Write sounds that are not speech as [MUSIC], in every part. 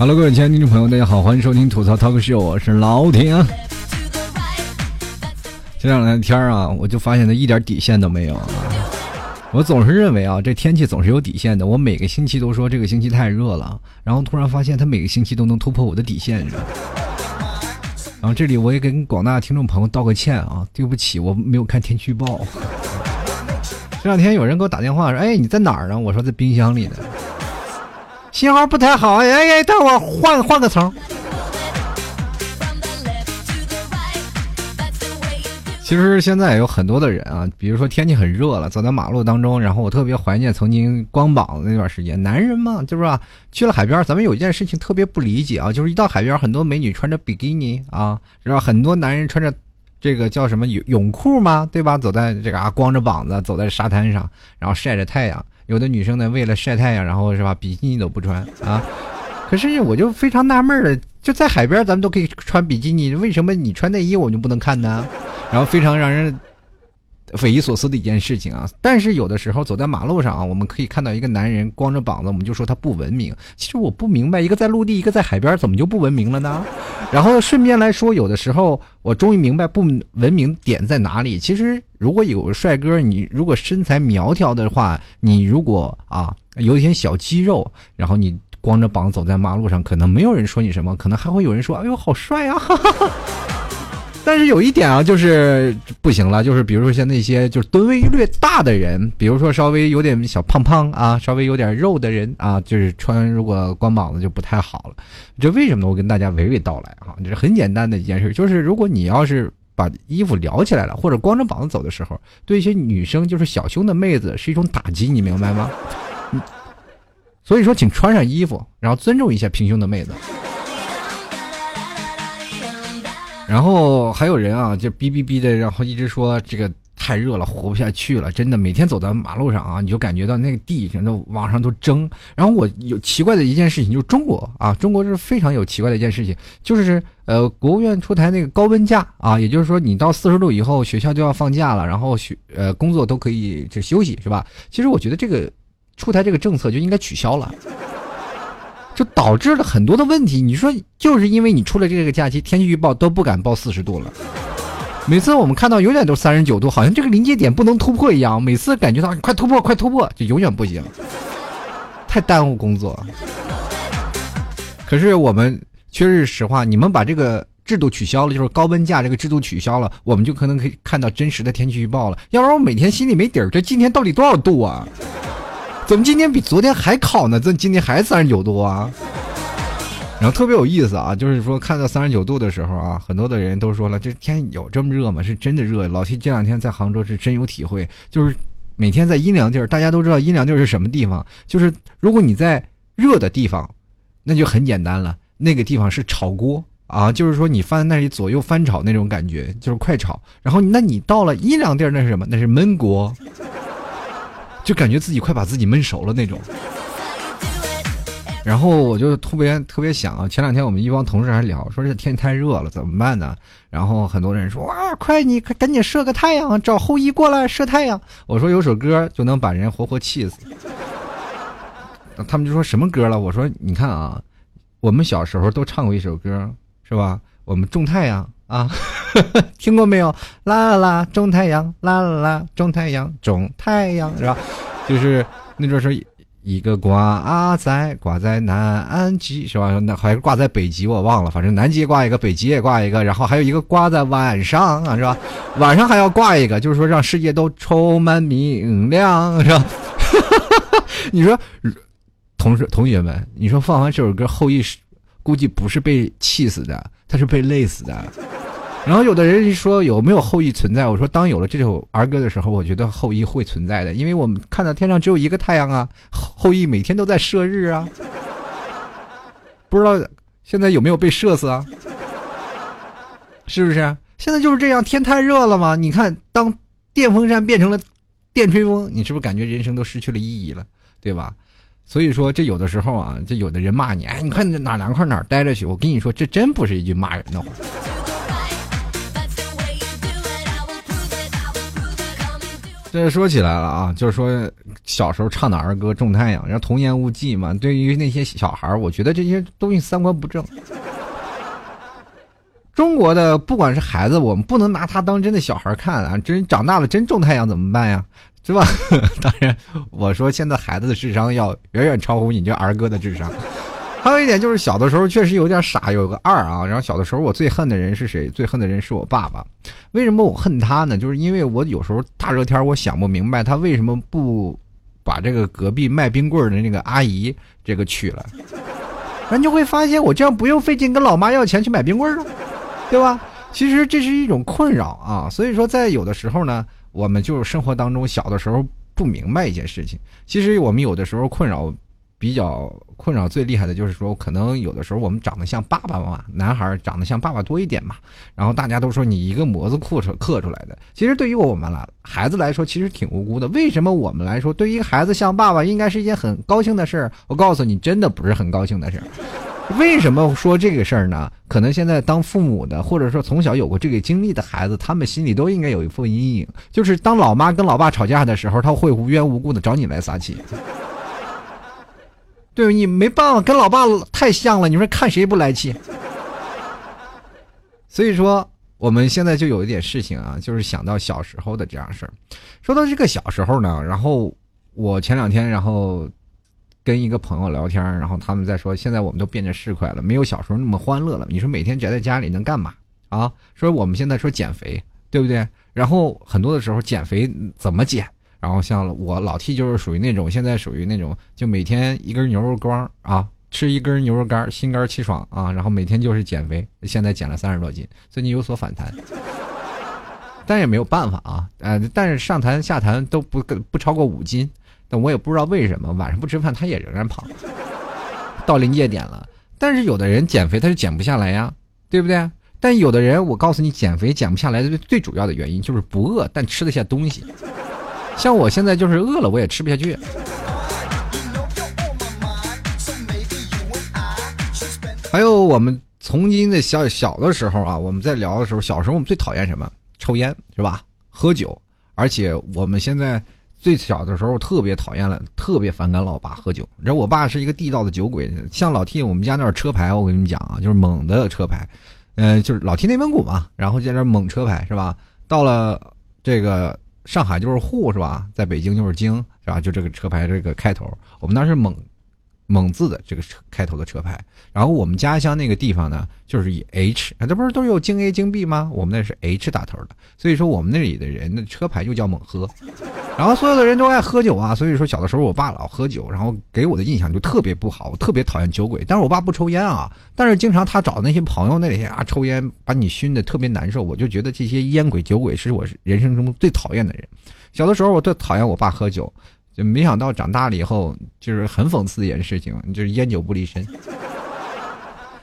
Hello，各位亲爱的听众朋友，大家好，欢迎收听吐槽 Talk Show，我是老铁。这两天天啊，我就发现他一点底线都没有啊。我总是认为啊，这天气总是有底线的。我每个星期都说这个星期太热了，然后突然发现他每个星期都能突破我的底线。然后这里我也跟广大听众朋友道个歉啊，对不起，我没有看天气预报。这两天有人给我打电话说：“哎，你在哪儿呢？”我说在冰箱里呢。信号不太好，哎哎，等会儿换换个层。其实现在有很多的人啊，比如说天气很热了，走在马路当中，然后我特别怀念曾经光膀子那段时间。男人嘛，就是吧？去了海边，咱们有一件事情特别不理解啊，就是一到海边，很多美女穿着比基尼啊，是吧？很多男人穿着这个叫什么泳泳裤嘛，对吧？走在这个啊，光着膀子走在沙滩上，然后晒着太阳。有的女生呢，为了晒太阳，然后是吧，比基尼都不穿啊。可是我就非常纳闷了，就在海边，咱们都可以穿比基尼，为什么你穿内衣我就不能看呢？然后非常让人匪夷所思的一件事情啊！但是有的时候走在马路上啊，我们可以看到一个男人光着膀子，我们就说他不文明。其实我不明白，一个在陆地，一个在海边，怎么就不文明了呢？[LAUGHS] 然后顺便来说，有的时候我终于明白不文明点在哪里。其实如果有帅哥，你如果身材苗条的话，你如果啊有一点小肌肉，然后你光着膀走在马路上，可能没有人说你什么，可能还会有人说：“哎呦，好帅啊！” [LAUGHS] 但是有一点啊，就是不行了，就是比如说像那些就是吨位略大的人，比如说稍微有点小胖胖啊，稍微有点肉的人啊，就是穿如果光膀子就不太好了。这为什么呢？我跟大家娓娓道来啊，这是很简单的一件事，就是如果你要是把衣服撩起来了，或者光着膀子走的时候，对一些女生就是小胸的妹子是一种打击，你明白吗？所以说，请穿上衣服，然后尊重一下平胸的妹子。然后还有人啊，就哔哔哔的，然后一直说这个太热了，活不下去了。真的，每天走在马路上啊，你就感觉到那个地上都往上都蒸。然后我有奇怪的一件事情，就是中国啊，中国是非常有奇怪的一件事情，就是呃，国务院出台那个高温假啊，也就是说你到四十度以后，学校就要放假了，然后学呃工作都可以就休息，是吧？其实我觉得这个出台这个政策就应该取消了。就导致了很多的问题。你说，就是因为你出了这个假期，天气预报都不敢报四十度了。每次我们看到永远都三十九度，好像这个临界点不能突破一样。每次感觉到快突破，快突破，就永远不行，太耽误工作。可是我们确实实话，你们把这个制度取消了，就是高温假这个制度取消了，我们就可能可以看到真实的天气预报了。要不然我每天心里没底儿，这今天到底多少度啊？怎么今天比昨天还烤呢？这今天还三十九度啊！然后特别有意思啊，就是说看到三十九度的时候啊，很多的人都说了，这天有这么热吗？是真的热。老七这两天在杭州是真有体会，就是每天在阴凉地儿，大家都知道阴凉地儿是什么地方，就是如果你在热的地方，那就很简单了，那个地方是炒锅啊，就是说你放在那里左右翻炒那种感觉，就是快炒。然后那你到了阴凉地儿，那是什么？那是焖锅。就感觉自己快把自己闷熟了那种，然后我就特别特别想啊，前两天我们一帮同事还聊，说这天太热了，怎么办呢？然后很多人说哇，快你快赶紧射个太阳，找后羿过来射太阳。我说有首歌就能把人活活气死。他们就说什么歌了？我说你看啊，我们小时候都唱过一首歌，是吧？我们种太阳。啊，[LAUGHS] 听过没有？啦啦啦，种太阳，啦啦啦，种太阳，种太阳，是吧？就是那阵是一个挂在挂在南极，是吧？那还是挂在北极，我忘了。反正南极挂一个，北极也挂一个，然后还有一个挂在晚上啊，是吧？晚上还要挂一个，就是说让世界都充满明亮，是吧？[LAUGHS] 你说，同事同学们，你说放完这首歌，后羿估计不是被气死的，他是被累死的。然后有的人说有没有后羿存在？我说当有了这首儿歌的时候，我觉得后羿会存在的，因为我们看到天上只有一个太阳啊，后羿每天都在射日啊，[LAUGHS] 不知道现在有没有被射死啊？是不是？现在就是这样，天太热了嘛？你看，当电风扇变成了电吹风，你是不是感觉人生都失去了意义了？对吧？所以说，这有的时候啊，这有的人骂你，哎，你看哪凉快哪待着去。我跟你说，这真不是一句骂人的话。这说起来了啊，就是说小时候唱的儿歌《种太阳》，然后童言无忌嘛。对于那些小孩儿我觉得这些东西三观不正。中国的不管是孩子，我们不能拿他当真的小孩看啊！真长大了真种太阳怎么办呀？是吧？[LAUGHS] 当然，我说现在孩子的智商要远远超乎你这儿歌的智商。还有一点就是小的时候确实有点傻，有个二啊。然后小的时候我最恨的人是谁？最恨的人是我爸爸。为什么我恨他呢？就是因为我有时候大热天我想不明白他为什么不把这个隔壁卖冰棍的那个阿姨这个娶了，然后就会发现我这样不用费劲跟老妈要钱去买冰棍了。对吧？其实这是一种困扰啊，所以说在有的时候呢，我们就是生活当中小的时候不明白一件事情。其实我们有的时候困扰比较困扰最厉害的就是说，可能有的时候我们长得像爸爸嘛，男孩长得像爸爸多一点嘛，然后大家都说你一个模子刻出刻出来的。其实对于我们来孩子来说，其实挺无辜的。为什么我们来说，对于孩子像爸爸应该是一件很高兴的事儿？我告诉你，真的不是很高兴的事儿。为什么说这个事儿呢？可能现在当父母的，或者说从小有过这个经历的孩子，他们心里都应该有一份阴影，就是当老妈跟老爸吵架的时候，他会无缘无故的找你来撒气。对你没办法，跟老爸太像了，你说看谁不来气？[LAUGHS] 所以说，我们现在就有一点事情啊，就是想到小时候的这样事儿。说到这个小时候呢，然后我前两天，然后。跟一个朋友聊天，然后他们在说，现在我们都变得市侩了，没有小时候那么欢乐了。你说每天宅在家里能干嘛啊？说我们现在说减肥，对不对？然后很多的时候减肥怎么减？然后像我老 T 就是属于那种，现在属于那种，就每天一根牛肉干啊，吃一根牛肉干，心肝气爽啊，然后每天就是减肥。现在减了三十多斤，最近有所反弹，但也没有办法啊。呃，但是上弹下弹都不不超过五斤。但我也不知道为什么晚上不吃饭，他也仍然胖，到临界点了。但是有的人减肥他就减不下来呀，对不对？但有的人，我告诉你，减肥减不下来的最主要的原因就是不饿，但吃得下东西。像我现在就是饿了，我也吃不下去。还有我们曾经的小小的时候啊，我们在聊的时候，小时候我们最讨厌什么？抽烟是吧？喝酒，而且我们现在。最小的时候特别讨厌了，特别反感老爸喝酒。你知道我爸是一个地道的酒鬼，像老 T 我们家那车牌，我跟你们讲啊，就是蒙的车牌，嗯，就是老 T 内蒙古嘛，然后在那蒙车牌是吧？到了这个上海就是沪是吧？在北京就是京是吧？就这个车牌这个开头，我们当时蒙。蒙字的这个车开头的车牌，然后我们家乡那个地方呢，就是以 H 啊，这不是都有京 A 京 B 吗？我们那是 H 打头的，所以说我们那里的人的车牌就叫猛喝，然后所有的人都爱喝酒啊，所以说小的时候我爸老喝酒，然后给我的印象就特别不好，我特别讨厌酒鬼。但是我爸不抽烟啊，但是经常他找那些朋友那里啊抽烟，把你熏的特别难受，我就觉得这些烟鬼酒鬼是我人生中最讨厌的人。小的时候我最讨厌我爸喝酒。就没想到长大了以后，就是很讽刺的一件事情，就是烟酒不离身。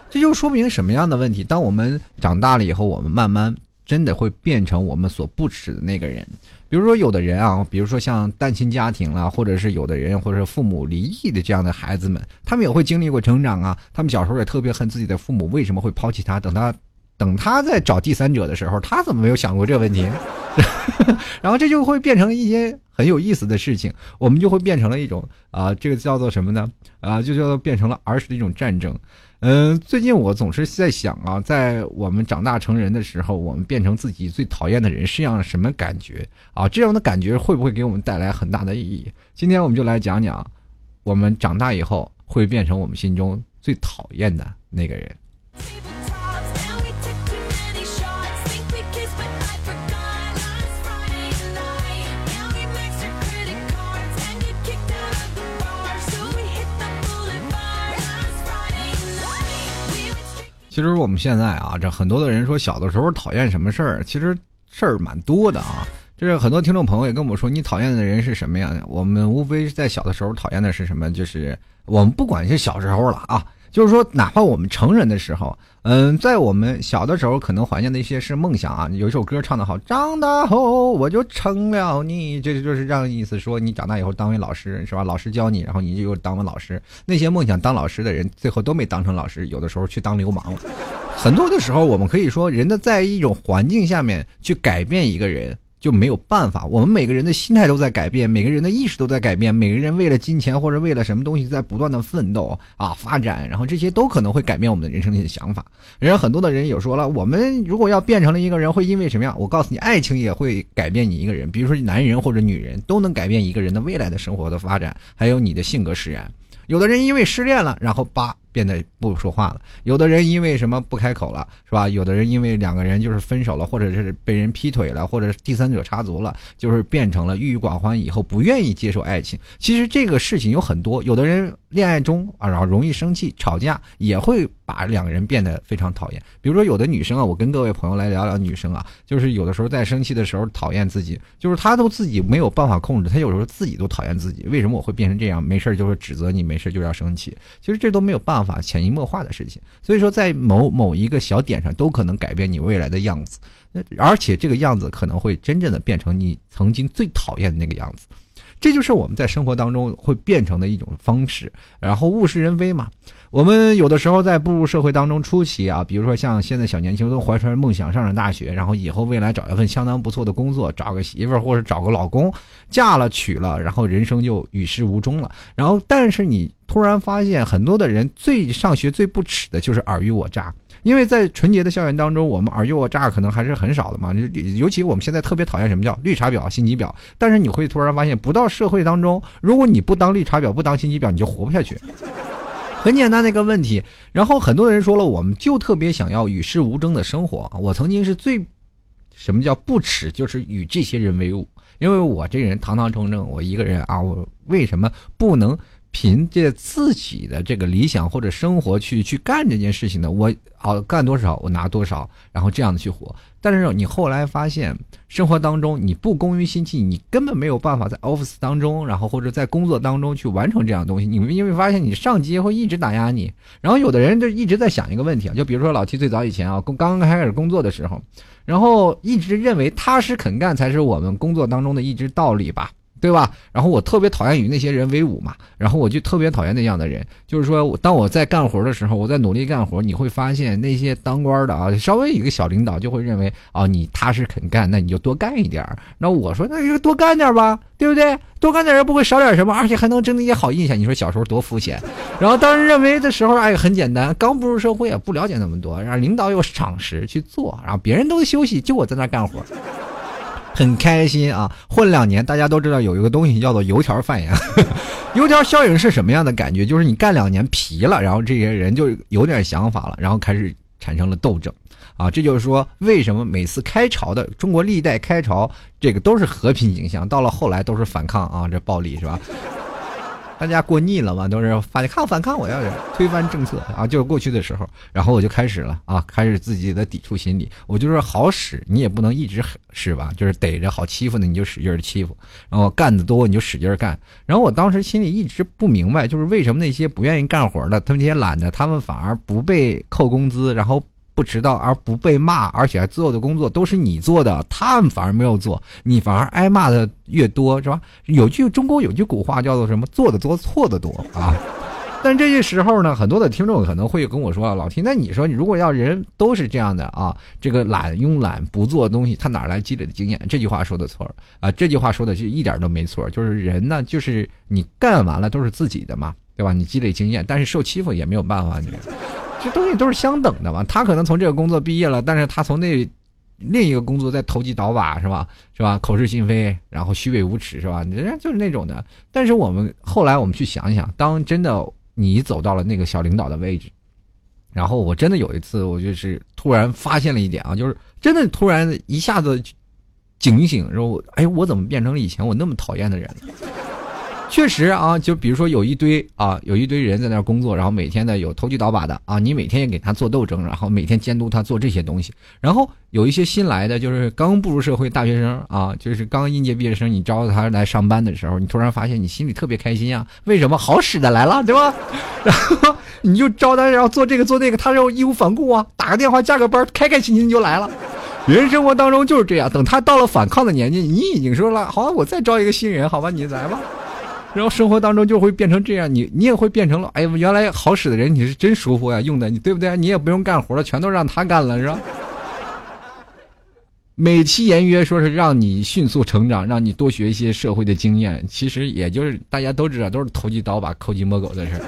这就说明什么样的问题？当我们长大了以后，我们慢慢真的会变成我们所不耻的那个人。比如说，有的人啊，比如说像单亲家庭啦，或者是有的人，或者是父母离异的这样的孩子们，他们也会经历过成长啊。他们小时候也特别恨自己的父母为什么会抛弃他。等他等他在找第三者的时候，他怎么没有想过这问题？[LAUGHS] 然后这就会变成一些很有意思的事情，我们就会变成了一种啊，这个叫做什么呢？啊，就叫做变成了儿时的一种战争。嗯，最近我总是在想啊，在我们长大成人的时候，我们变成自己最讨厌的人是样什么感觉啊？这样的感觉会不会给我们带来很大的意义？今天我们就来讲讲，我们长大以后会变成我们心中最讨厌的那个人。其实我们现在啊，这很多的人说小的时候讨厌什么事儿，其实事儿蛮多的啊。就是很多听众朋友也跟我说，你讨厌的人是什么样的？我们无非在小的时候讨厌的是什么？就是我们不管是小时候了啊。就是说，哪怕我们成人的时候，嗯，在我们小的时候，可能怀念的一些是梦想啊。有一首歌唱得好，长大后我就成了你，这就是让意思说，你长大以后当为老师是吧？老师教你，然后你就又当了老师。那些梦想当老师的人，最后都没当成老师，有的时候去当流氓了。很多的时候，我们可以说，人的在一种环境下面去改变一个人。就没有办法。我们每个人的心态都在改变，每个人的意识都在改变，每个人为了金钱或者为了什么东西在不断的奋斗啊发展，然后这些都可能会改变我们的人生的一些想法。人家很多的人有说了，我们如果要变成了一个人，会因为什么样？我告诉你，爱情也会改变你一个人。比如说男人或者女人，都能改变一个人的未来的生活的发展，还有你的性格使然。有的人因为失恋了，然后把。变得不说话了，有的人因为什么不开口了，是吧？有的人因为两个人就是分手了，或者是被人劈腿了，或者是第三者插足了，就是变成了郁郁寡欢，以后不愿意接受爱情。其实这个事情有很多，有的人恋爱中啊，然后容易生气、吵架，也会把两个人变得非常讨厌。比如说有的女生啊，我跟各位朋友来聊聊女生啊，就是有的时候在生气的时候讨厌自己，就是她都自己没有办法控制，她有时候自己都讨厌自己。为什么我会变成这样？没事就是指责你，没事就要生气。其实这都没有办法，法潜移默化。的事情，所以说在某某一个小点上都可能改变你未来的样子，而且这个样子可能会真正的变成你曾经最讨厌的那个样子，这就是我们在生活当中会变成的一种方式。然后物是人非嘛，我们有的时候在步入社会当中初期啊，比如说像现在小年轻都怀揣梦想上上大学，然后以后未来找一份相当不错的工作，找个媳妇儿或者找个老公，嫁了娶了，然后人生就与世无争了。然后但是你。突然发现，很多的人最上学最不耻的就是尔虞我诈，因为在纯洁的校园当中，我们尔虞我诈可能还是很少的嘛。尤其我们现在特别讨厌什么叫绿茶婊、心机婊。但是你会突然发现，不到社会当中，如果你不当绿茶婊、不当心机婊，你就活不下去。很简单的一个问题。然后很多人说了，我们就特别想要与世无争的生活。我曾经是最什么叫不耻，就是与这些人为伍，因为我这人堂堂正正，我一个人啊，我为什么不能？凭借自己的这个理想或者生活去去干这件事情的？我好干多少我拿多少，然后这样的去活。但是你后来发现，生活当中你不工于心计，你根本没有办法在 office 当中，然后或者在工作当中去完成这样的东西。你们因为发现你上级会一直打压你，然后有的人就一直在想一个问题啊，就比如说老七最早以前啊，刚刚开始工作的时候，然后一直认为踏实肯干才是我们工作当中的一支道理吧。对吧？然后我特别讨厌与那些人为伍嘛，然后我就特别讨厌那样的人。就是说，当我在干活的时候，我在努力干活，你会发现那些当官的啊，稍微一个小领导就会认为啊，你踏实肯干，那你就多干一点那我说，那就多干点吧，对不对？多干点又不会少点什么，而且还能争那些好印象。你说小时候多肤浅。然后当时认为的时候，哎，很简单，刚步入社会也不了解那么多，让领导有赏识去做，然后别人都休息，就我在那干活。很开心啊！混两年，大家都知道有一个东西叫做油条范呀。[LAUGHS] 油条效应是什么样的感觉？就是你干两年皮了，然后这些人就有点想法了，然后开始产生了斗争啊。这就是说，为什么每次开朝的中国历代开朝，这个都是和平景象，到了后来都是反抗啊，这暴力是吧？大家过腻了嘛，都是反抗反抗，我要推翻政策啊！就是过去的时候，然后我就开始了啊，开始自己的抵触心理。我就是好使，你也不能一直使吧，就是逮着好欺负的你就使劲欺负，然后干的多你就使劲干。然后我当时心里一直不明白，就是为什么那些不愿意干活的，他们那些懒的，他们反而不被扣工资，然后。不迟到而不被骂，而且还做的工作都是你做的，他们反而没有做，你反而挨骂的越多，是吧？有句中国有句古话叫做什么？做的多，错的多啊！[LAUGHS] 但这些时候呢，很多的听众可能会跟我说：“老提，那你说，你如果要人都是这样的啊，这个懒慵懒不做东西，他哪来积累的经验？”这句话说的错啊！这句话说的是一点都没错，就是人呢，就是你干完了都是自己的嘛，对吧？你积累经验，但是受欺负也没有办法，你。这东西都是相等的嘛，他可能从这个工作毕业了，但是他从那另一个工作在投机倒把，是吧？是吧？口是心非，然后虚伪无耻，是吧？人家就是那种的。但是我们后来我们去想一想，当真的你走到了那个小领导的位置，然后我真的有一次，我就是突然发现了一点啊，就是真的突然一下子警醒，说哎，我怎么变成了以前我那么讨厌的人了？确实啊，就比如说有一堆啊，有一堆人在那儿工作，然后每天呢有投机倒把的啊，你每天也给他做斗争，然后每天监督他做这些东西。然后有一些新来的，就是刚步入社会大学生啊，就是刚应届毕业生，你招他来上班的时候，你突然发现你心里特别开心啊，为什么好使的来了，对吧？然 [LAUGHS] 后你就招他，然后做这个做那个，他就义无反顾啊，打个电话加个班，开开心心就来了。人生活当中就是这样，等他到了反抗的年纪，你已经说了，好，我再招一个新人，好吧，你来吧。然后生活当中就会变成这样，你你也会变成了，哎呀，原来好使的人你是真舒服呀，用的你对不对？你也不用干活了，全都让他干了是吧？[LAUGHS] 美其言曰说是让你迅速成长，让你多学一些社会的经验，其实也就是大家都知道，都是投机倒把、抠鸡摸狗的事儿。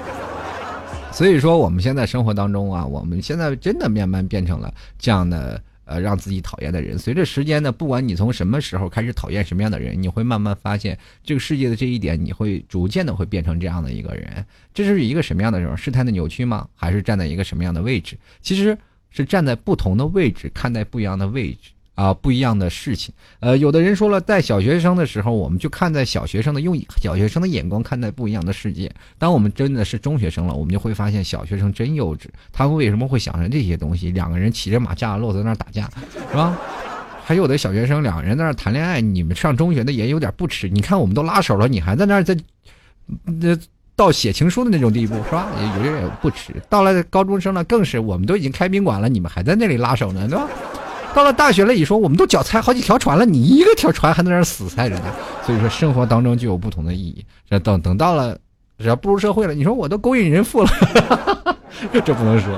[LAUGHS] 所以说，我们现在生活当中啊，我们现在真的慢慢变成了这样的。呃，让自己讨厌的人，随着时间呢，不管你从什么时候开始讨厌什么样的人，你会慢慢发现这个世界的这一点，你会逐渐的会变成这样的一个人。这是一个什么样的人？事态的扭曲吗？还是站在一个什么样的位置？其实是站在不同的位置看待不一样的位置。啊，不一样的事情。呃，有的人说了，在小学生的时候，我们就看在小学生的用小学生的眼光看待不一样的世界。当我们真的是中学生了，我们就会发现小学生真幼稚。他们为什么会想着这些东西？两个人骑着马架落在那打架，是吧？[LAUGHS] 还有的小学生两个人在那谈恋爱，你们上中学的也有点不耻。你看我们都拉手了，你还在那在，那到写情书的那种地步，是吧？有些人不耻。到了高中生了，更是我们都已经开宾馆了，你们还在那里拉手呢，对吧？到了大学了，你说我们都脚踩好几条船了，你一个条船还在那死踩着呢。所以说，生活当中就有不同的意义。这等等到了，只要步入社会了，你说我都勾引人妇了，这不能说。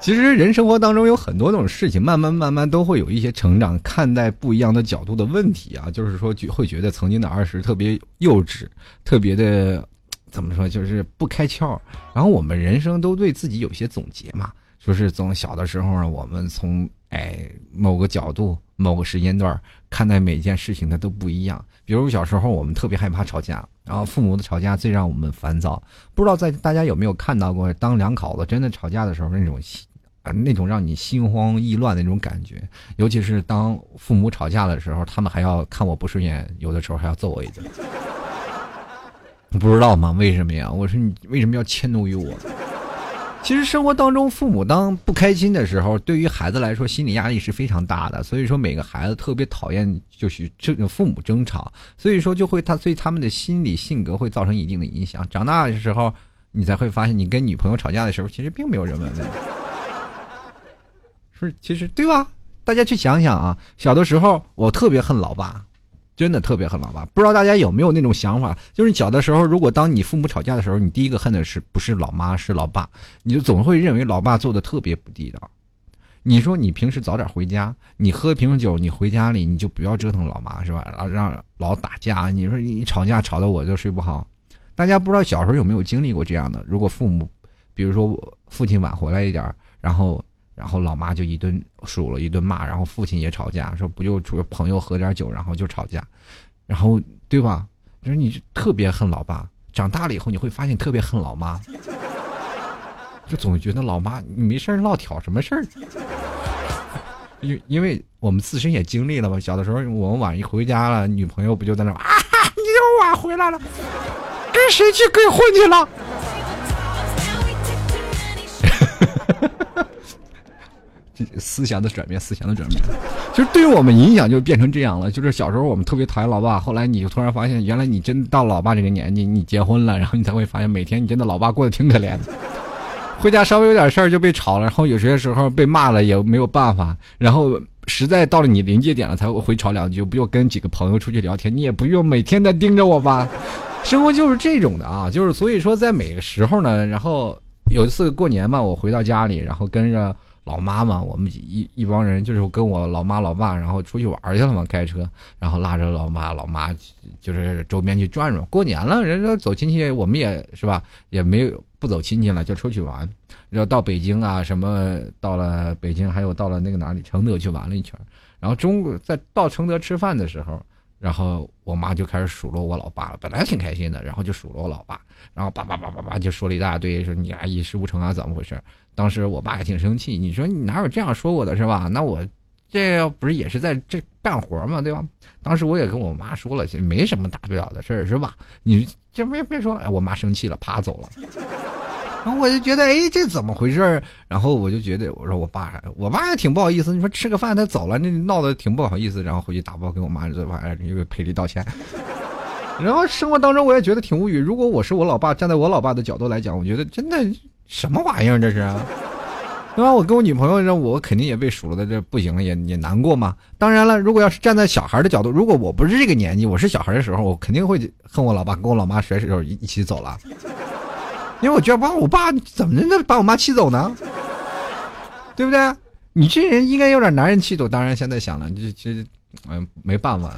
其实人生活当中有很多种事情，慢慢慢慢都会有一些成长，看待不一样的角度的问题啊。就是说，会觉得曾经的儿时特别幼稚，特别的怎么说，就是不开窍。然后我们人生都对自己有些总结嘛。说是从小的时候呢，我们从哎某个角度、某个时间段看待每件事情，它都不一样。比如小时候我们特别害怕吵架，然后父母的吵架最让我们烦躁。不知道在大家有没有看到过，当两口子真的吵架的时候，那种啊那种让你心慌意乱的那种感觉。尤其是当父母吵架的时候，他们还要看我不顺眼，有的时候还要揍我一顿。不知道吗？为什么呀？我说你为什么要迁怒于我？其实生活当中，父母当不开心的时候，对于孩子来说，心理压力是非常大的。所以说，每个孩子特别讨厌就是这父母争吵，所以说就会他对他们的心理性格会造成一定的影响。长大的时候，你才会发现，你跟女朋友吵架的时候，其实并没有人问问，是其实对吧？大家去想想啊，小的时候我特别恨老爸。真的特别恨老爸，不知道大家有没有那种想法？就是小的时候，如果当你父母吵架的时候，你第一个恨的是不是老妈，是老爸？你就总会认为老爸做的特别不地道。你说你平时早点回家，你喝瓶酒，你回家里你就不要折腾老妈，是吧？然后让老打架，你说你吵架吵得我就睡不好。大家不知道小时候有没有经历过这样的？如果父母，比如说我父亲晚回来一点，然后。然后老妈就一顿数了一顿骂，然后父亲也吵架，说不就主朋友喝点酒，然后就吵架，然后对吧？就是你特别恨老爸，长大了以后你会发现特别恨老妈，[LAUGHS] 就总觉得老妈你没事老挑什么事儿。[LAUGHS] 因因为我们自身也经历了嘛，小的时候我们晚一回家了，女朋友不就在那啊，你又晚回来了，跟谁去鬼混去了？思想的转变，思想的转变，就是对于我们影响就变成这样了。就是小时候我们特别讨厌老爸，后来你就突然发现，原来你真到老爸这个年纪，你结婚了，然后你才会发现，每天你真的老爸过得挺可怜的。回家稍微有点事儿就被吵了，然后有些时候被骂了也没有办法，然后实在到了你临界点了才会回吵两句，不就跟几个朋友出去聊天，你也不用每天在盯着我吧。[LAUGHS] 生活就是这种的啊，就是所以说在每个时候呢，然后有一次过年嘛，我回到家里，然后跟着。老妈嘛，我们一一帮人就是跟我老妈老爸，然后出去玩去了嘛，开车，然后拉着老妈老妈，就是周边去转转。过年了，人家走亲戚，我们也是吧，也没有不走亲戚了，就出去玩。然后到北京啊，什么到了北京，还有到了那个哪里承德去玩了一圈。然后中午在到承德吃饭的时候，然后我妈就开始数落我老爸了。本来挺开心的，然后就数落我老爸，然后叭叭叭叭叭就说了一大堆，说你啊一事无成啊，怎么回事？当时我爸也挺生气，你说你哪有这样说我的是吧？那我这不是也是在这干活嘛，对吧？当时我也跟我妈说了，其实没什么大不了的事儿，是吧？你这别别说了，哎，我妈生气了，啪走了。然后我就觉得，哎，这怎么回事？然后我就觉得，我说我爸，我爸也挺不好意思。你说吃个饭他走了，那闹得挺不好意思。然后回去打包给我妈这玩意儿，又赔礼道歉。然后生活当中我也觉得挺无语。如果我是我老爸，站在我老爸的角度来讲，我觉得真的。什么玩意儿这是，对吧？我跟我女朋友这，我肯定也被数落的，这不行了，也也难过嘛。当然了，如果要是站在小孩的角度，如果我不是这个年纪，我是小孩的时候，我肯定会恨我老爸，跟我老妈甩手一起走了。因为我觉得，把我爸怎么能把我妈气走呢？对不对？你这人应该有点男人气度。当然，现在想了，这这，嗯，没办法。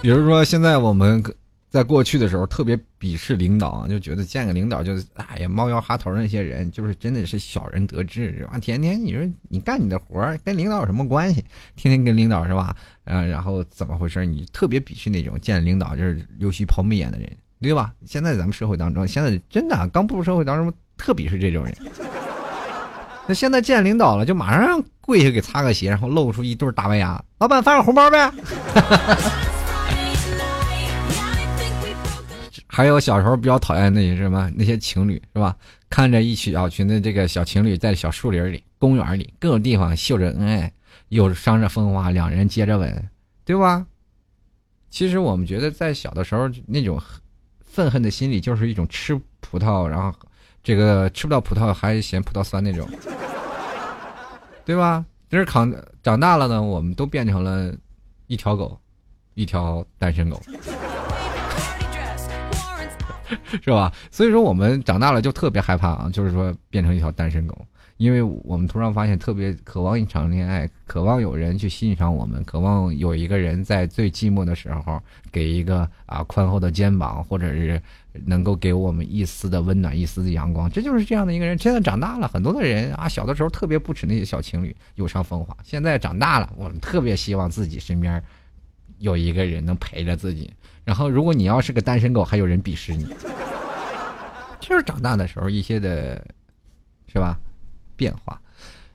比如说，现在我们在过去的时候特别鄙视领导，就觉得见个领导就哎呀猫腰哈头那些人，就是真的是小人得志是吧？天天你说你干你的活儿，跟领导有什么关系？天天跟领导是吧？嗯，然后怎么回事？你特别鄙视那种见领导就是溜须抛媚眼的人，对吧？现在咱们社会当中，现在真的刚步入社会当中，特鄙视这种人。那现在见领导了，就马上跪下给擦个鞋，然后露出一对大白牙，老板发个红包呗。还有小时候比较讨厌那些什么那些情侣是吧？看着一小群的这个小情侣在小树林里、公园里各种地方秀着恩爱，又伤着风花，两人接着吻，对吧？其实我们觉得在小的时候那种愤恨的心理，就是一种吃葡萄，然后这个吃不到葡萄还嫌葡萄酸那种，对吧？就是扛长大了呢，我们都变成了一条狗，一条单身狗。[LAUGHS] 是吧？所以说我们长大了就特别害怕啊，就是说变成一条单身狗，因为我们突然发现特别渴望一场恋爱，渴望有人去欣赏我们，渴望有一个人在最寂寞的时候给一个啊宽厚的肩膀，或者是能够给我们一丝的温暖、一丝的阳光。这就是这样的一个人。现在长大了，很多的人啊，小的时候特别不耻那些小情侣有伤风化，现在长大了，我们特别希望自己身边有一个人能陪着自己。然后，如果你要是个单身狗，还有人鄙视你，就是长大的时候一些的，是吧？变化。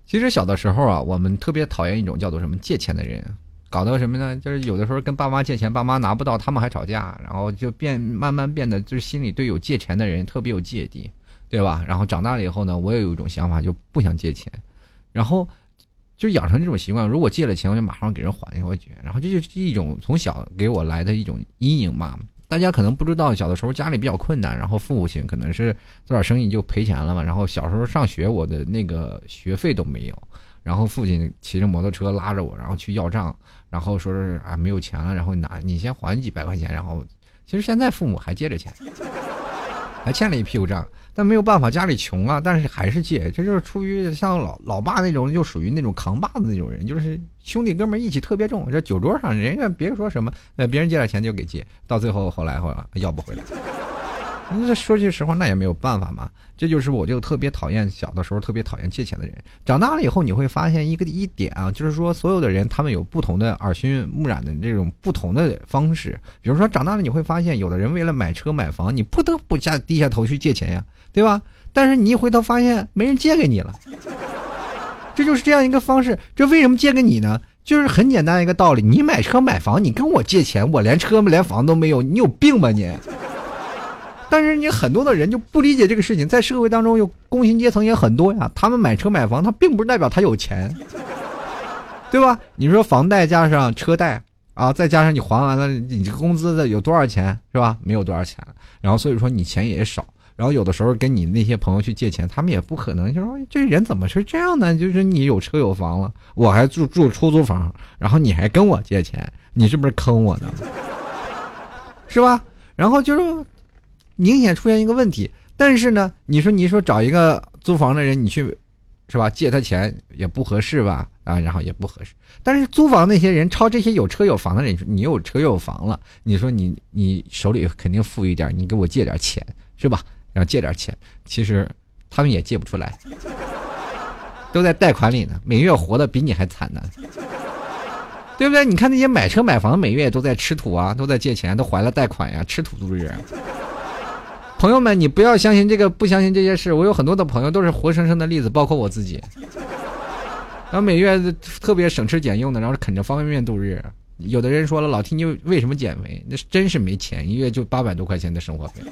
其实小的时候啊，我们特别讨厌一种叫做什么借钱的人，搞到什么呢？就是有的时候跟爸妈借钱，爸妈拿不到，他们还吵架，然后就变慢慢变得就是心里对有借钱的人特别有芥蒂，对吧？然后长大了以后呢，我也有一种想法，就不想借钱，然后。就养成这种习惯，如果借了钱，我就马上给人还回去。然后这就是一种从小给我来的一种阴影嘛。大家可能不知道，小的时候家里比较困难，然后父亲可能是做点生意就赔钱了嘛。然后小时候上学，我的那个学费都没有。然后父亲骑着摩托车拉着我，然后去要账，然后说是啊没有钱了，然后拿你先还几百块钱。然后其实现在父母还借着钱，还欠了一屁股账。但没有办法，家里穷啊，但是还是借，这就是出于像老老爸那种，就属于那种扛把子那种人，就是兄弟哥们义气特别重。这酒桌上，人家别说什么，呃，别人借点钱就给借，到最后后来后要不回来。[LAUGHS] 那说句实话，那也没有办法嘛。这就是我就特别讨厌小的时候特别讨厌借钱的人。长大了以后，你会发现一个一点啊，就是说所有的人他们有不同的耳熏目染的这种不同的方式。比如说长大了你会发现，有的人为了买车买房，你不得不下低下头去借钱呀，对吧？但是你一回头发现没人借给你了，[LAUGHS] 这就是这样一个方式。这为什么借给你呢？就是很简单一个道理：你买车买房，你跟我借钱，我连车连房都没有，你有病吧你？但是你很多的人就不理解这个事情，在社会当中有工薪阶层也很多呀，他们买车买房，他并不是代表他有钱，对吧？你说房贷加上车贷啊，再加上你还完了，你这个工资的有多少钱是吧？没有多少钱，然后所以说你钱也少，然后有的时候跟你那些朋友去借钱，他们也不可能就说这人怎么是这样呢？就是你有车有房了，我还住住出租房，然后你还跟我借钱，你是不是坑我呢？[LAUGHS] 是吧？然后就是。明显出现一个问题，但是呢，你说你说找一个租房的人，你去，是吧？借他钱也不合适吧？啊，然后也不合适。但是租房那些人，抄这些有车有房的人，你有车有房了，你说你你手里肯定富裕点，你给我借点钱，是吧？然后借点钱，其实他们也借不出来，都在贷款里呢，每月活的比你还惨呢，对不对？你看那些买车买房，每月都在吃土啊，都在借钱，都还了贷款呀，吃土度日。朋友们，你不要相信这个，不相信这些事。我有很多的朋友都是活生生的例子，包括我自己。然后每月特别省吃俭用的，然后啃着方便面度日。有的人说了，老听你为什么减肥？那真是没钱，一月就八百多块钱的生活费，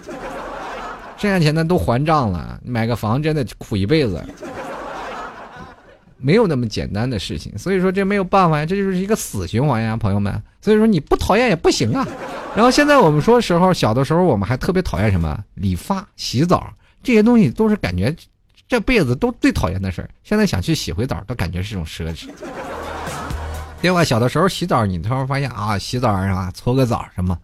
剩下钱呢都还账了。买个房真的苦一辈子，没有那么简单的事情。所以说这没有办法呀，这就是一个死循环呀，朋友们。所以说你不讨厌也不行啊。然后现在我们说时候，小的时候我们还特别讨厌什么理发、洗澡这些东西，都是感觉这辈子都最讨厌的事儿。现在想去洗回澡，都感觉是种奢侈。另外，小的时候洗澡，你突然发现啊，洗澡啊？搓个澡什么，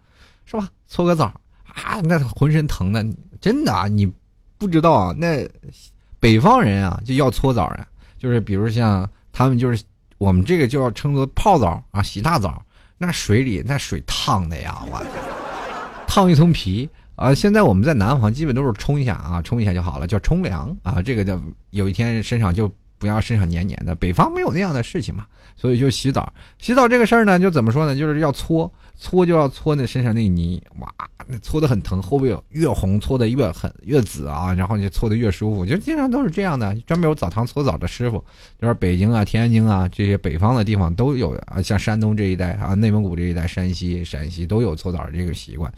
是吧？搓个澡啊，那浑身疼的，真的啊，你不知道啊，那。北方人啊就要搓澡啊，就是比如像他们就是我们这个就要称作泡澡啊，洗大澡，那水里那水烫的呀，我烫一层皮啊。现在我们在南方基本都是冲一下啊，冲一下就好了，叫冲凉啊。这个叫有一天身上就不要身上黏黏的，北方没有那样的事情嘛，所以就洗澡。洗澡这个事儿呢，就怎么说呢，就是要搓。搓就要搓那身上那泥，哇，那搓的很疼，后背越红搓的越狠越紫啊，然后就搓的越舒服，就经常都是这样的。专门有澡堂搓澡的师傅，就是北京啊、天津啊这些北方的地方都有啊，像山东这一带啊、内蒙古这一带、山西、陕西都有搓澡这个习惯。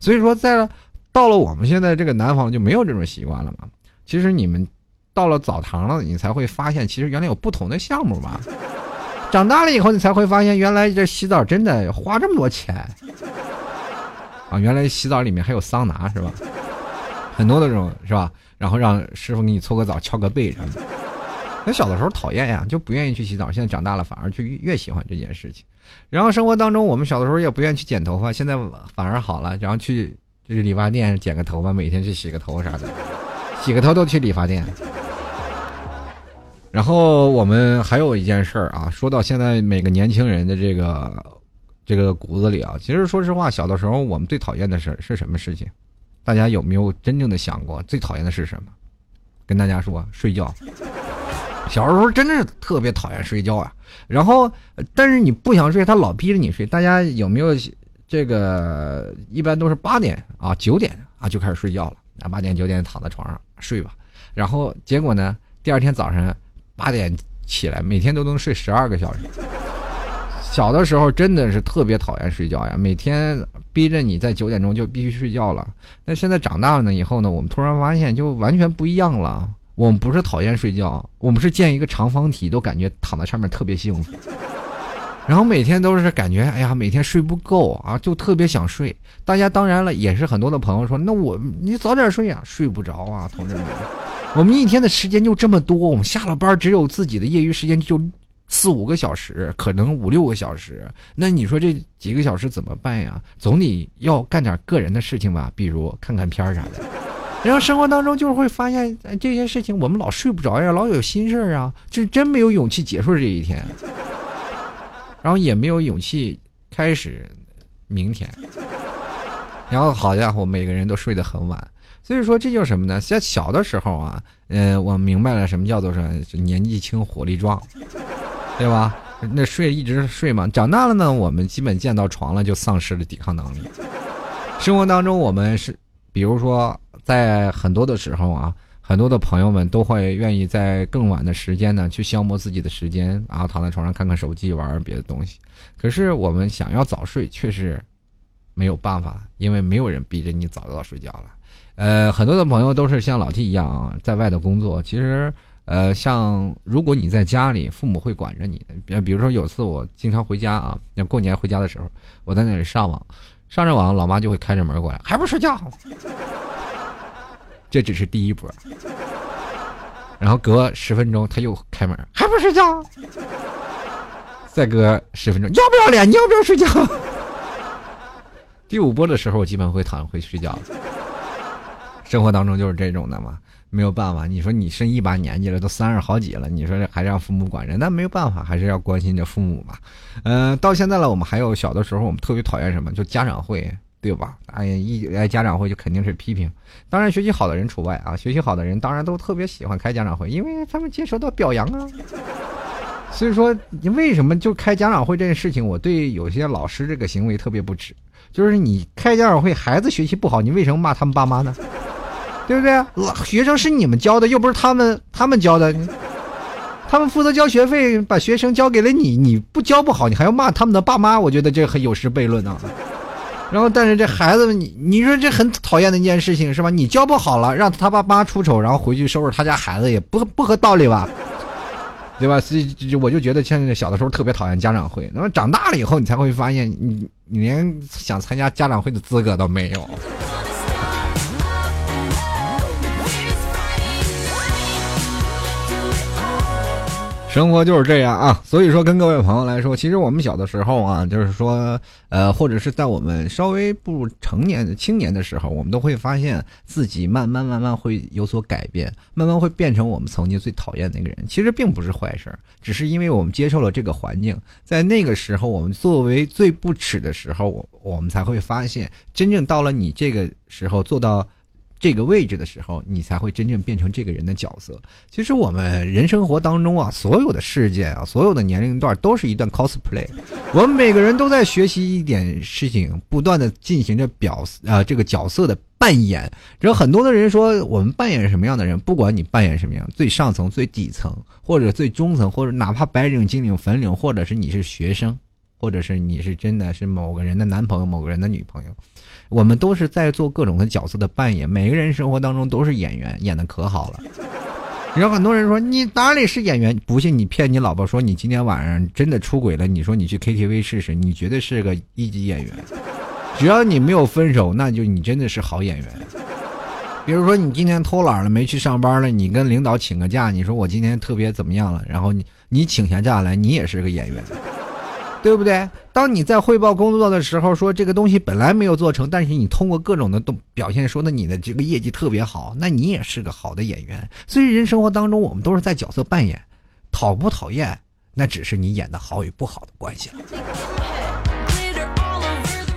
所以说，在到了我们现在这个南方就没有这种习惯了嘛。其实你们到了澡堂了，你才会发现，其实原来有不同的项目嘛。长大了以后，你才会发现，原来这洗澡真的花这么多钱啊！原来洗澡里面还有桑拿，是吧？很多的这种，是吧？然后让师傅给你搓个澡、敲个背什么的。那小的时候讨厌呀，就不愿意去洗澡。现在长大了，反而就越喜欢这件事情。然后生活当中，我们小的时候也不愿意去剪头发，现在反而好了。然后去就是理发店剪个头发，每天去洗个头啥的，洗个头都去理发店。然后我们还有一件事儿啊，说到现在每个年轻人的这个这个骨子里啊，其实说实话，小的时候我们最讨厌的事是什么事情？大家有没有真正的想过最讨厌的是什么？跟大家说，睡觉。小时候真的是特别讨厌睡觉啊。然后，但是你不想睡，他老逼着你睡。大家有没有这个？一般都是八点啊、九点啊就开始睡觉了。啊，八点九点躺在床上睡吧。然后结果呢，第二天早上。八点起来，每天都能睡十二个小时。小的时候真的是特别讨厌睡觉呀，每天逼着你在九点钟就必须睡觉了。那现在长大了呢以后呢，我们突然发现就完全不一样了。我们不是讨厌睡觉，我们是见一个长方体都感觉躺在上面特别幸福。然后每天都是感觉，哎呀，每天睡不够啊，就特别想睡。大家当然了，也是很多的朋友说，那我你早点睡呀，睡不着啊，同志们。我们一天的时间就这么多，我们下了班只有自己的业余时间就四五个小时，可能五六个小时。那你说这几个小时怎么办呀？总得要干点个人的事情吧，比如看看片儿啥的。然后生活当中就是会发现这些事情，我们老睡不着呀，老有心事儿啊，就真没有勇气结束这一天，然后也没有勇气开始明天。然后好家伙，每个人都睡得很晚。所以说，这就是什么呢？在小的时候啊，嗯，我明白了什么叫做说年纪轻火力壮，[LAUGHS] 对吧？那睡一直睡嘛。长大了呢，我们基本见到床了就丧失了抵抗能力。生活当中，我们是，比如说在很多的时候啊，很多的朋友们都会愿意在更晚的时间呢去消磨自己的时间，然后躺在床上看看手机，玩别的东西。可是我们想要早睡，却是没有办法，因为没有人逼着你早早睡觉了。呃，很多的朋友都是像老 T 一样啊，在外头工作。其实，呃，像如果你在家里，父母会管着你。比比如说，有次我经常回家啊，过年回家的时候，我在那里上网，上着网，老妈就会开着门过来，还不睡觉？[LAUGHS] 这只是第一波，然后隔十分钟他又开门，还不睡觉？再隔十分钟，要不要脸？你要不要睡觉？第五波的时候，我基本会躺回去睡觉。生活当中就是这种的嘛，没有办法。你说你生一把年纪了，都三十好几了，你说这还让父母管着，那没有办法，还是要关心着父母嘛。嗯，到现在了，我们还有小的时候，我们特别讨厌什么？就家长会，对吧？哎呀，一来家长会就肯定是批评，当然学习好的人除外啊。学习好的人当然都特别喜欢开家长会，因为他们接受到表扬啊。所以说，你为什么就开家长会这件事情，我对有些老师这个行为特别不耻。就是你开家长会，孩子学习不好，你为什么骂他们爸妈呢？[LAUGHS] 对不对？学生是你们教的，又不是他们他们教的，[LAUGHS] 他们负责交学费，把学生交给了你，你不教不好，你还要骂他们的爸妈，我觉得这很有失悖论啊。然后，但是这孩子，你你说这很讨厌的一件事情是吧？你教不好了，让他爸妈出丑，然后回去收拾他家孩子，也不不合道理吧？对吧？所以我就觉得，现在小的时候特别讨厌家长会，那么长大了以后，你才会发现，你你连想参加家长会的资格都没有。生活就是这样啊，所以说跟各位朋友来说，其实我们小的时候啊，就是说，呃，或者是在我们稍微步入成年的青年的时候，我们都会发现自己慢慢慢慢会有所改变，慢慢会变成我们曾经最讨厌的那个人。其实并不是坏事，只是因为我们接受了这个环境，在那个时候，我们作为最不耻的时候，我我们才会发现，真正到了你这个时候做到。这个位置的时候，你才会真正变成这个人的角色。其实我们人生活当中啊，所有的事件啊，所有的年龄段都是一段 cosplay。我们每个人都在学习一点事情，不断的进行着表啊这个角色的扮演。只有很多的人说，我们扮演什么样的人，不管你扮演什么样，最上层、最底层，或者最中层，或者哪怕白领、金领、粉领，或者是你是学生，或者是你是真的是某个人的男朋友、某个人的女朋友。我们都是在做各种的角色的扮演，每个人生活当中都是演员，演的可好了。有很多人说你哪里是演员？不信你骗你老婆说你今天晚上真的出轨了，你说你去 KTV 试试，你绝对是个一级演员。只要你没有分手，那就你真的是好演员。比如说你今天偷懒了，没去上班了，你跟领导请个假，你说我今天特别怎么样了，然后你你请下假来，你也是个演员。对不对？当你在汇报工作的时候，说这个东西本来没有做成，但是你通过各种的动表现，说的你的这个业绩特别好，那你也是个好的演员。所以人生活当中，我们都是在角色扮演，讨不讨厌，那只是你演的好与不好的关系了。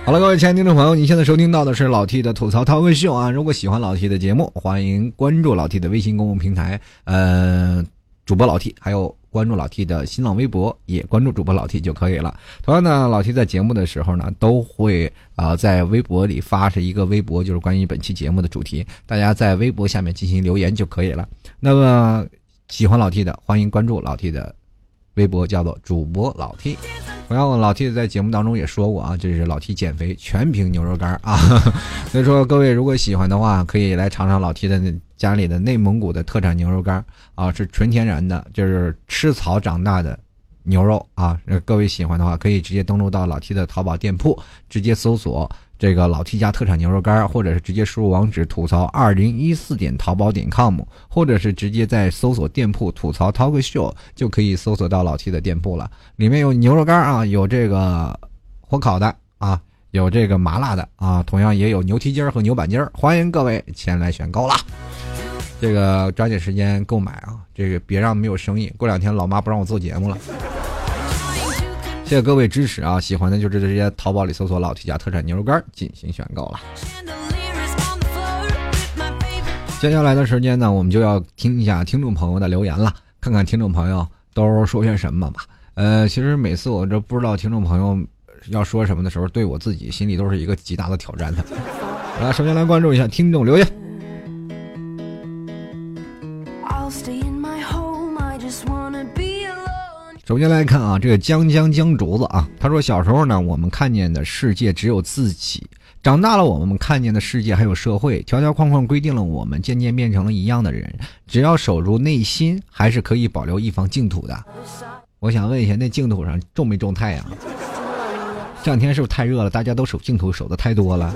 [LAUGHS] 好了，各位亲爱的听众朋友，你现在收听到的是老 T 的吐槽涛哥秀啊！如果喜欢老 T 的节目，欢迎关注老 T 的微信公共平台，呃，主播老 T，还有。关注老 T 的新浪微博，也关注主播老 T 就可以了。同样呢，老 T 在节目的时候呢，都会啊在微博里发是一个微博，就是关于本期节目的主题，大家在微博下面进行留言就可以了。那么喜欢老 T 的，欢迎关注老 T 的微博，叫做主播老 T。同样，老 T 在节目当中也说过啊，这是老 T 减肥全凭牛肉干啊。[LAUGHS] 所以说，各位如果喜欢的话，可以来尝尝老 T 的家里的内蒙古的特产牛肉干啊，是纯天然的，就是吃草长大的牛肉啊。各位喜欢的话，可以直接登录到老 T 的淘宝店铺，直接搜索这个老 T 家特产牛肉干，或者是直接输入网址吐槽二零一四点淘宝点 com，或者是直接在搜索店铺吐槽 talk show 就可以搜索到老 T 的店铺了。里面有牛肉干啊，有这个火烤的啊。有这个麻辣的啊，同样也有牛蹄筋儿和牛板筋儿，欢迎各位前来选购啦！这个抓紧时间购买啊，这个别让没有生意。过两天老妈不让我做节目了。谢谢各位支持啊！喜欢的就直接淘宝里搜索“老 T 家特产牛肉干”进行选购了。接下来的时间呢，我们就要听一下听众朋友的留言了，看看听众朋友都说些什么吧。呃，其实每次我这不知道听众朋友。要说什么的时候，对我自己心里都是一个极大的挑战的。[LAUGHS] 来，首先来关注一下听众留言。首先来看啊，这个江江江竹子啊，他说小时候呢，我们看见的世界只有自己；长大了，我们看见的世界还有社会。条条框框规定了我们，渐渐变成了一样的人。只要守住内心，还是可以保留一方净土的。我想问一下，那净土上种没种太阳？这两天是不是太热了？大家都守净土守的太多了。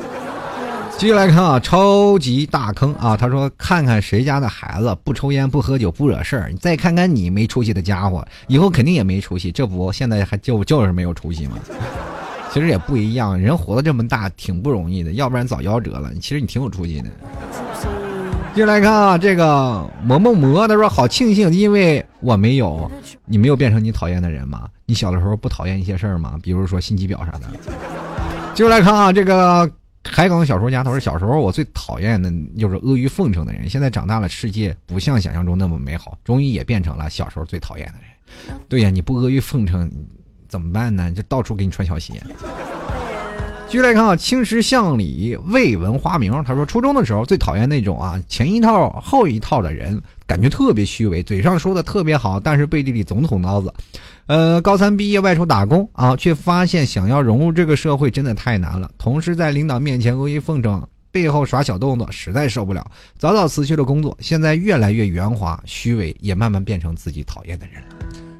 继续来看啊，超级大坑啊！他说：“看看谁家的孩子不抽烟不喝酒不惹事儿，你再看看你没出息的家伙，以后肯定也没出息。这不，现在还就就是没有出息吗？[LAUGHS] 其实也不一样，人活得这么大挺不容易的，要不然早夭折了。其实你挺有出息的。”继续来看啊，这个磨磨磨，他说：“好庆幸，因为我没有，你没有变成你讨厌的人吗？你小的时候不讨厌一些事儿吗？比如说心机婊啥的。”继续来看啊，这个海港小说家他说：“小时候我最讨厌的就是阿谀奉承的人，现在长大了，世界不像想象中那么美好，终于也变成了小时候最讨厌的人。”对呀，你不阿谀奉承怎么办呢？就到处给你穿小鞋。继续来看啊，青石巷里未闻花名。他说，初中的时候最讨厌那种啊，前一套后一套的人，感觉特别虚伪，嘴上说的特别好，但是背地里总捅刀子。呃，高三毕业外出打工啊，却发现想要融入这个社会真的太难了。同时在领导面前阿谀奉承，背后耍小动作，实在受不了，早早辞去了工作。现在越来越圆滑，虚伪也慢慢变成自己讨厌的人了。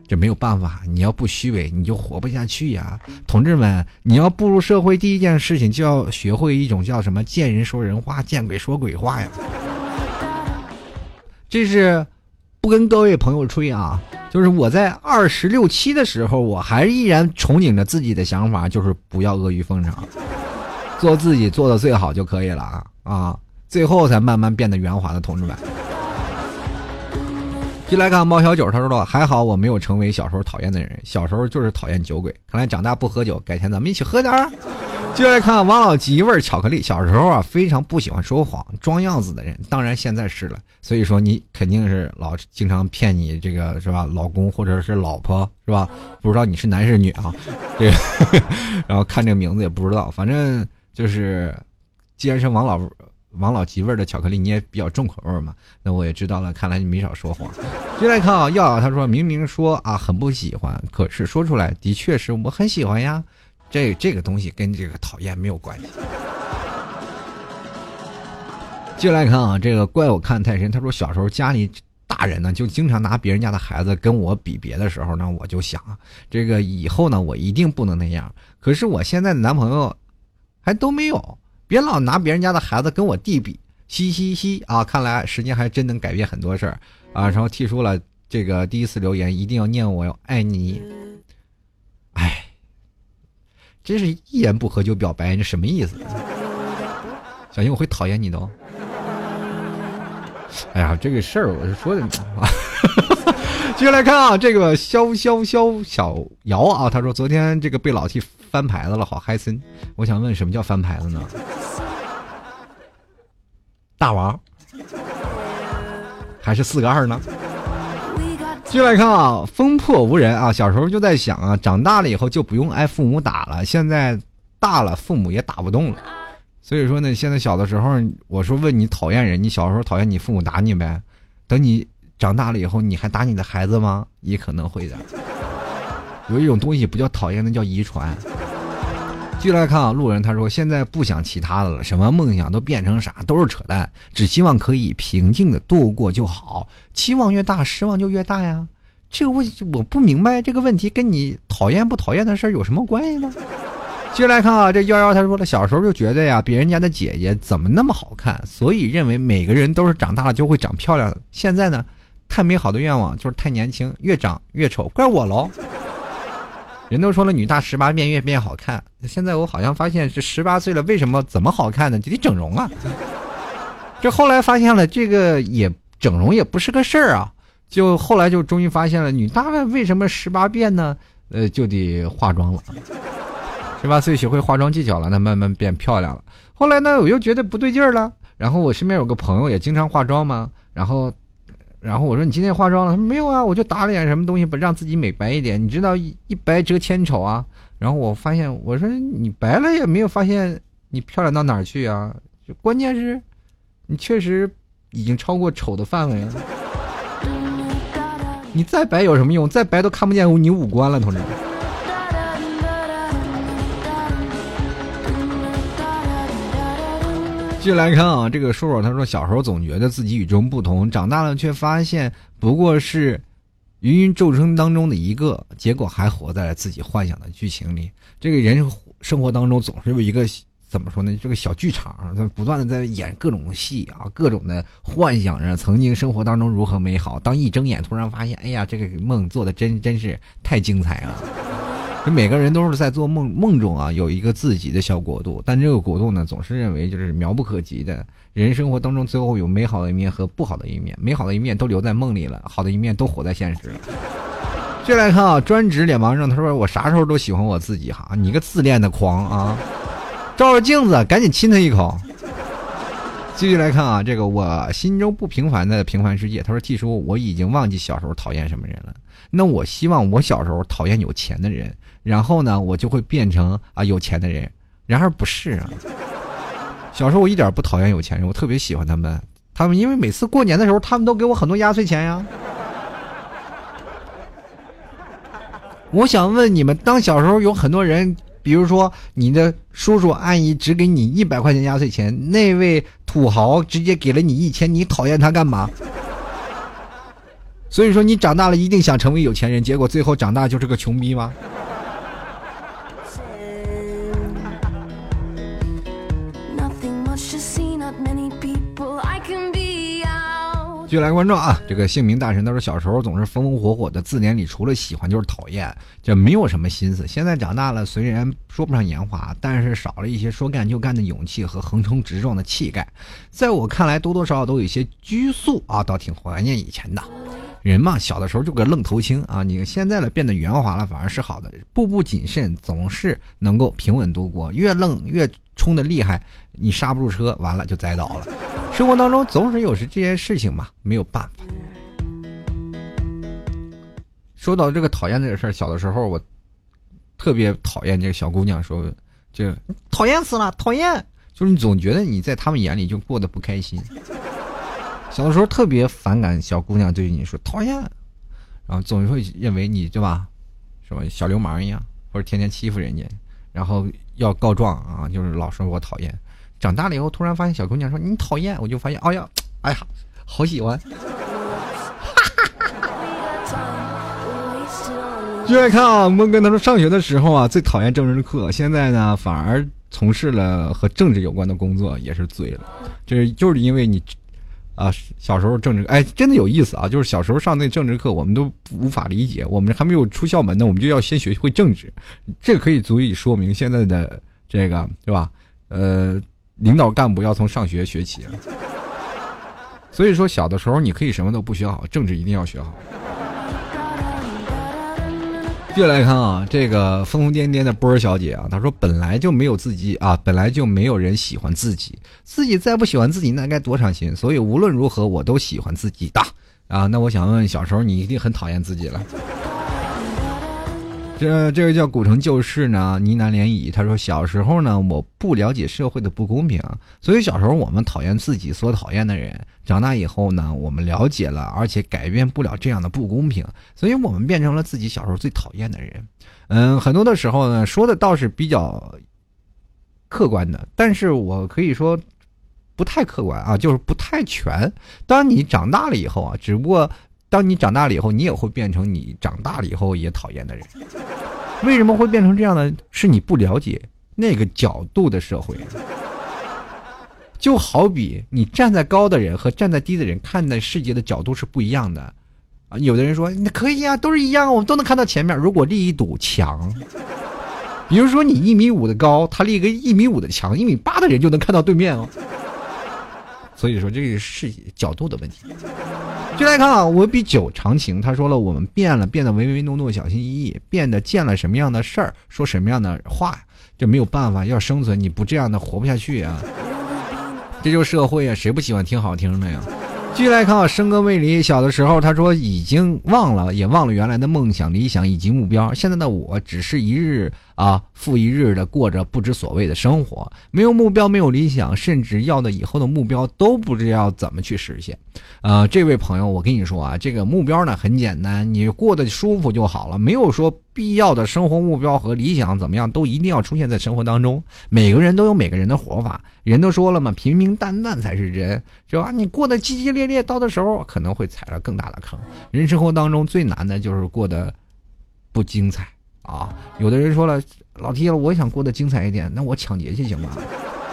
这没有办法，你要不虚伪，你就活不下去呀，同志们！你要步入社会，第一件事情就要学会一种叫什么“见人说人话，见鬼说鬼话”呀。这是不跟各位朋友吹啊，就是我在二十六七的时候，我还依然憧憬着自己的想法，就是不要阿谀奉承，做自己做的最好就可以了啊啊！最后才慢慢变得圆滑的同志们。进来看猫小九，他说了还好我没有成为小时候讨厌的人，小时候就是讨厌酒鬼，看来长大不喝酒，改天咱们一起喝点儿。就来看王老吉味巧克力，小时候啊非常不喜欢说谎、装样子的人，当然现在是了。所以说你肯定是老经常骗你这个是吧？老公或者是老婆是吧？[LAUGHS] 不知道你是男是女啊？这个，然后看这个名字也不知道，反正就是，既然是王老。王老吉味的巧克力你也比较重口味嘛？那我也知道了，看来你没少说谎。接来看啊，耀他说明明说啊很不喜欢，可是说出来的确是我很喜欢呀。这这个东西跟这个讨厌没有关系。[LAUGHS] 接来看啊，这个怪我看太深。他说小时候家里大人呢就经常拿别人家的孩子跟我比别的时候呢，我就想啊这个以后呢我一定不能那样。可是我现在的男朋友还都没有。别老拿别人家的孩子跟我弟比，嘻嘻嘻啊！看来时间还真能改变很多事儿啊！然后提出了这个第一次留言，一定要念我爱你。哎，真是一言不合就表白，这什么意思？小心我会讨厌你的哦。哎呀，这个事儿我是说的啊。[LAUGHS] 接下来看啊，这个潇潇潇小姚啊，他说昨天这个被老 T 翻牌子了，好嗨森。我想问，什么叫翻牌子呢？大王还是四个二呢？接下来看啊，风破无人啊，小时候就在想啊，长大了以后就不用挨父母打了。现在大了，父母也打不动了。所以说呢，现在小的时候，我说问你讨厌人，你小时候讨厌你父母打你呗？等你。长大了以后，你还打你的孩子吗？也可能会的。有一种东西不叫讨厌，那叫遗传。继续来看啊，路人他说现在不想其他的了，什么梦想都变成啥，都是扯淡，只希望可以平静的度过就好。期望越大，失望就越大呀。这个问题我不明白，这个问题跟你讨厌不讨厌的事儿有什么关系呢？接下来看啊，这幺幺他说了，小时候就觉得呀，别人家的姐姐怎么那么好看，所以认为每个人都是长大了就会长漂亮的。现在呢？太美好的愿望就是太年轻，越长越丑，怪我喽。人都说了，女大十八变，越变越好看。现在我好像发现，这十八岁了，为什么怎么好看呢？就得整容啊。这后来发现了，这个也整容也不是个事儿啊。就后来就终于发现了，女大为什么十八变呢？呃，就得化妆了。十八岁学会化妆技巧了，那慢慢变漂亮了。后来呢，我又觉得不对劲儿了。然后我身边有个朋友也经常化妆嘛，然后。然后我说你今天化妆了？他说没有啊，我就打脸什么东西，不让自己美白一点。你知道一白遮千丑啊。然后我发现，我说你白了也没有发现你漂亮到哪儿去啊？就关键是，你确实已经超过丑的范围了。你再白有什么用？再白都看不见你五官了，同志们。继续来看啊，这个叔叔他说，小时候总觉得自己与众不同，长大了却发现不过是芸芸众生当中的一个，结果还活在了自己幻想的剧情里。这个人生活当中总是有一个怎么说呢？这个小剧场，他不断的在演各种戏啊，各种的幻想着曾经生活当中如何美好。当一睁眼，突然发现，哎呀，这个梦做的真真是太精彩了。就每个人都是在做梦，梦中啊有一个自己的小国度，但这个国度呢总是认为就是遥不可及的。人生活当中最后有美好的一面和不好的一面，美好的一面都留在梦里了，好的一面都活在现实了。接来看啊，专职脸盲症，他说我啥时候都喜欢我自己哈，你个自恋的狂啊！照着镜子赶紧亲他一口。继续来看啊，这个我心中不平凡的平凡世界，他说记叔我已经忘记小时候讨厌什么人了，那我希望我小时候讨厌有钱的人。然后呢，我就会变成啊有钱的人。然而不是啊，小时候我一点不讨厌有钱人，我特别喜欢他们。他们因为每次过年的时候，他们都给我很多压岁钱呀。我想问你们，当小时候有很多人，比如说你的叔叔阿姨只给你一百块钱压岁钱，那位土豪直接给了你一千，你讨厌他干嘛？所以说你长大了一定想成为有钱人，结果最后长大就是个穷逼吗？继续来关注啊，这个姓名大神他说小时候总是风风火火的，字典里除了喜欢就是讨厌，这没有什么心思。现在长大了，虽然说不上圆滑，但是少了一些说干就干的勇气和横冲直撞的气概。在我看来，多多少少都有一些拘束啊，倒挺怀念以前的。人嘛，小的时候就个愣头青啊，你现在了变得圆滑了，反而是好的。步步谨慎，总是能够平稳度过。越愣越冲的厉害，你刹不住车，完了就栽倒了。生活当中总是有时这些事情嘛，没有办法。说到这个讨厌这个事儿，小的时候我特别讨厌这个小姑娘说，就讨厌死了，讨厌，就是你总觉得你在他们眼里就过得不开心。小的时候特别反感小姑娘对你说讨厌，然后总会认为你对吧，什么小流氓一样，或者天天欺负人家，然后要告状啊，就是老说我讨厌。长大了以后，突然发现小姑娘说你讨厌，我就发现，哎呀，哎呀，好喜欢。[LAUGHS] 就爱看啊，孟哥他说上学的时候啊，最讨厌政治课，现在呢反而从事了和政治有关的工作，也是醉了。这就是因为你。啊，小时候政治哎，真的有意思啊！就是小时候上那政治课，我们都无法理解。我们还没有出校门呢，我们就要先学会政治，这可以足以说明现在的这个对吧？呃，领导干部要从上学学起。所以说，小的时候你可以什么都不学好，政治一定要学好。接下来看啊，这个疯疯癫癫的波儿小姐啊，她说本来就没有自己啊，本来就没有人喜欢自己，自己再不喜欢自己，那该多伤心。所以无论如何，我都喜欢自己的啊。那我想问，小时候你一定很讨厌自己了。这这个叫古城旧事呢，呢喃涟漪。他说小时候呢，我不了解社会的不公平，所以小时候我们讨厌自己所讨厌的人。长大以后呢，我们了解了，而且改变不了这样的不公平，所以我们变成了自己小时候最讨厌的人。嗯，很多的时候呢，说的倒是比较客观的，但是我可以说不太客观啊，就是不太全。当你长大了以后啊，只不过。当你长大了以后，你也会变成你长大了以后也讨厌的人。为什么会变成这样呢？是你不了解那个角度的社会。就好比你站在高的人和站在低的人看待世界的角度是不一样的啊。有的人说那可以啊，都是一样，我们都能看到前面。如果立一堵墙，比如说你一米五的高，他立个一米五的墙，一米八的人就能看到对面哦。所以说这个是角度的问题。就来看啊，我比酒长情。他说了，我们变了，变得唯唯诺诺、小心翼翼，变得见了什么样的事儿，说什么样的话，这没有办法，要生存，你不这样的活不下去啊。这就是社会啊，谁不喜欢听好听的呀？继续来看啊，生哥未离，小的时候他说已经忘了，也忘了原来的梦想、理想以及目标。现在的我只是一日。啊，复一日的过着不知所谓的生活，没有目标，没有理想，甚至要的以后的目标都不知道怎么去实现。呃，这位朋友，我跟你说啊，这个目标呢很简单，你过得舒服就好了，没有说必要的生活目标和理想怎么样都一定要出现在生活当中。每个人都有每个人的活法，人都说了嘛，平平淡淡才是真，是吧？你过得激激烈烈，到的时候可能会踩了更大的坑。人生活当中最难的就是过得不精彩。啊，有的人说了，老提了，我想过得精彩一点，那我抢劫去行吗？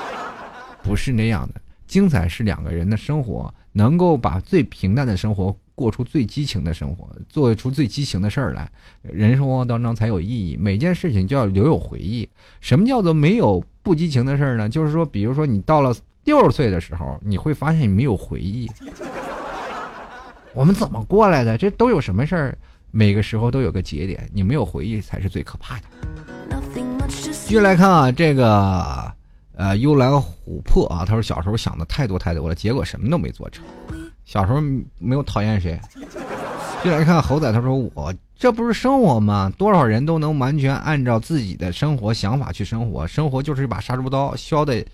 [LAUGHS] 不是那样的，精彩是两个人的生活，能够把最平淡的生活过出最激情的生活，做出最激情的事儿来，人生活当中才有意义。每件事情就要留有回忆。什么叫做没有不激情的事儿呢？就是说，比如说你到了六十岁的时候，你会发现你没有回忆。[LAUGHS] 我们怎么过来的？这都有什么事儿？每个时候都有个节点，你没有回忆才是最可怕的。继续来看啊，这个呃幽兰琥珀啊，他说小时候想的太多太多了，结果什么都没做成。小时候没有讨厌谁。继续来看猴仔，他说我这不是生活吗？多少人都能完全按照自己的生活想法去生活，生活就是一把杀猪刀，削的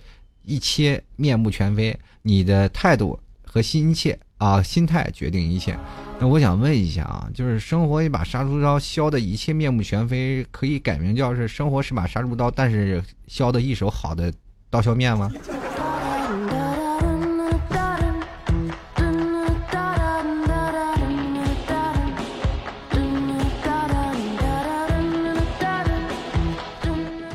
一切面目全非。你的态度和心切啊，心态决定一切。那我想问一下啊，就是生活一把杀猪刀，削的一切面目全非，可以改名叫是生活是把杀猪刀，但是削的一手好的刀削面吗？[LAUGHS]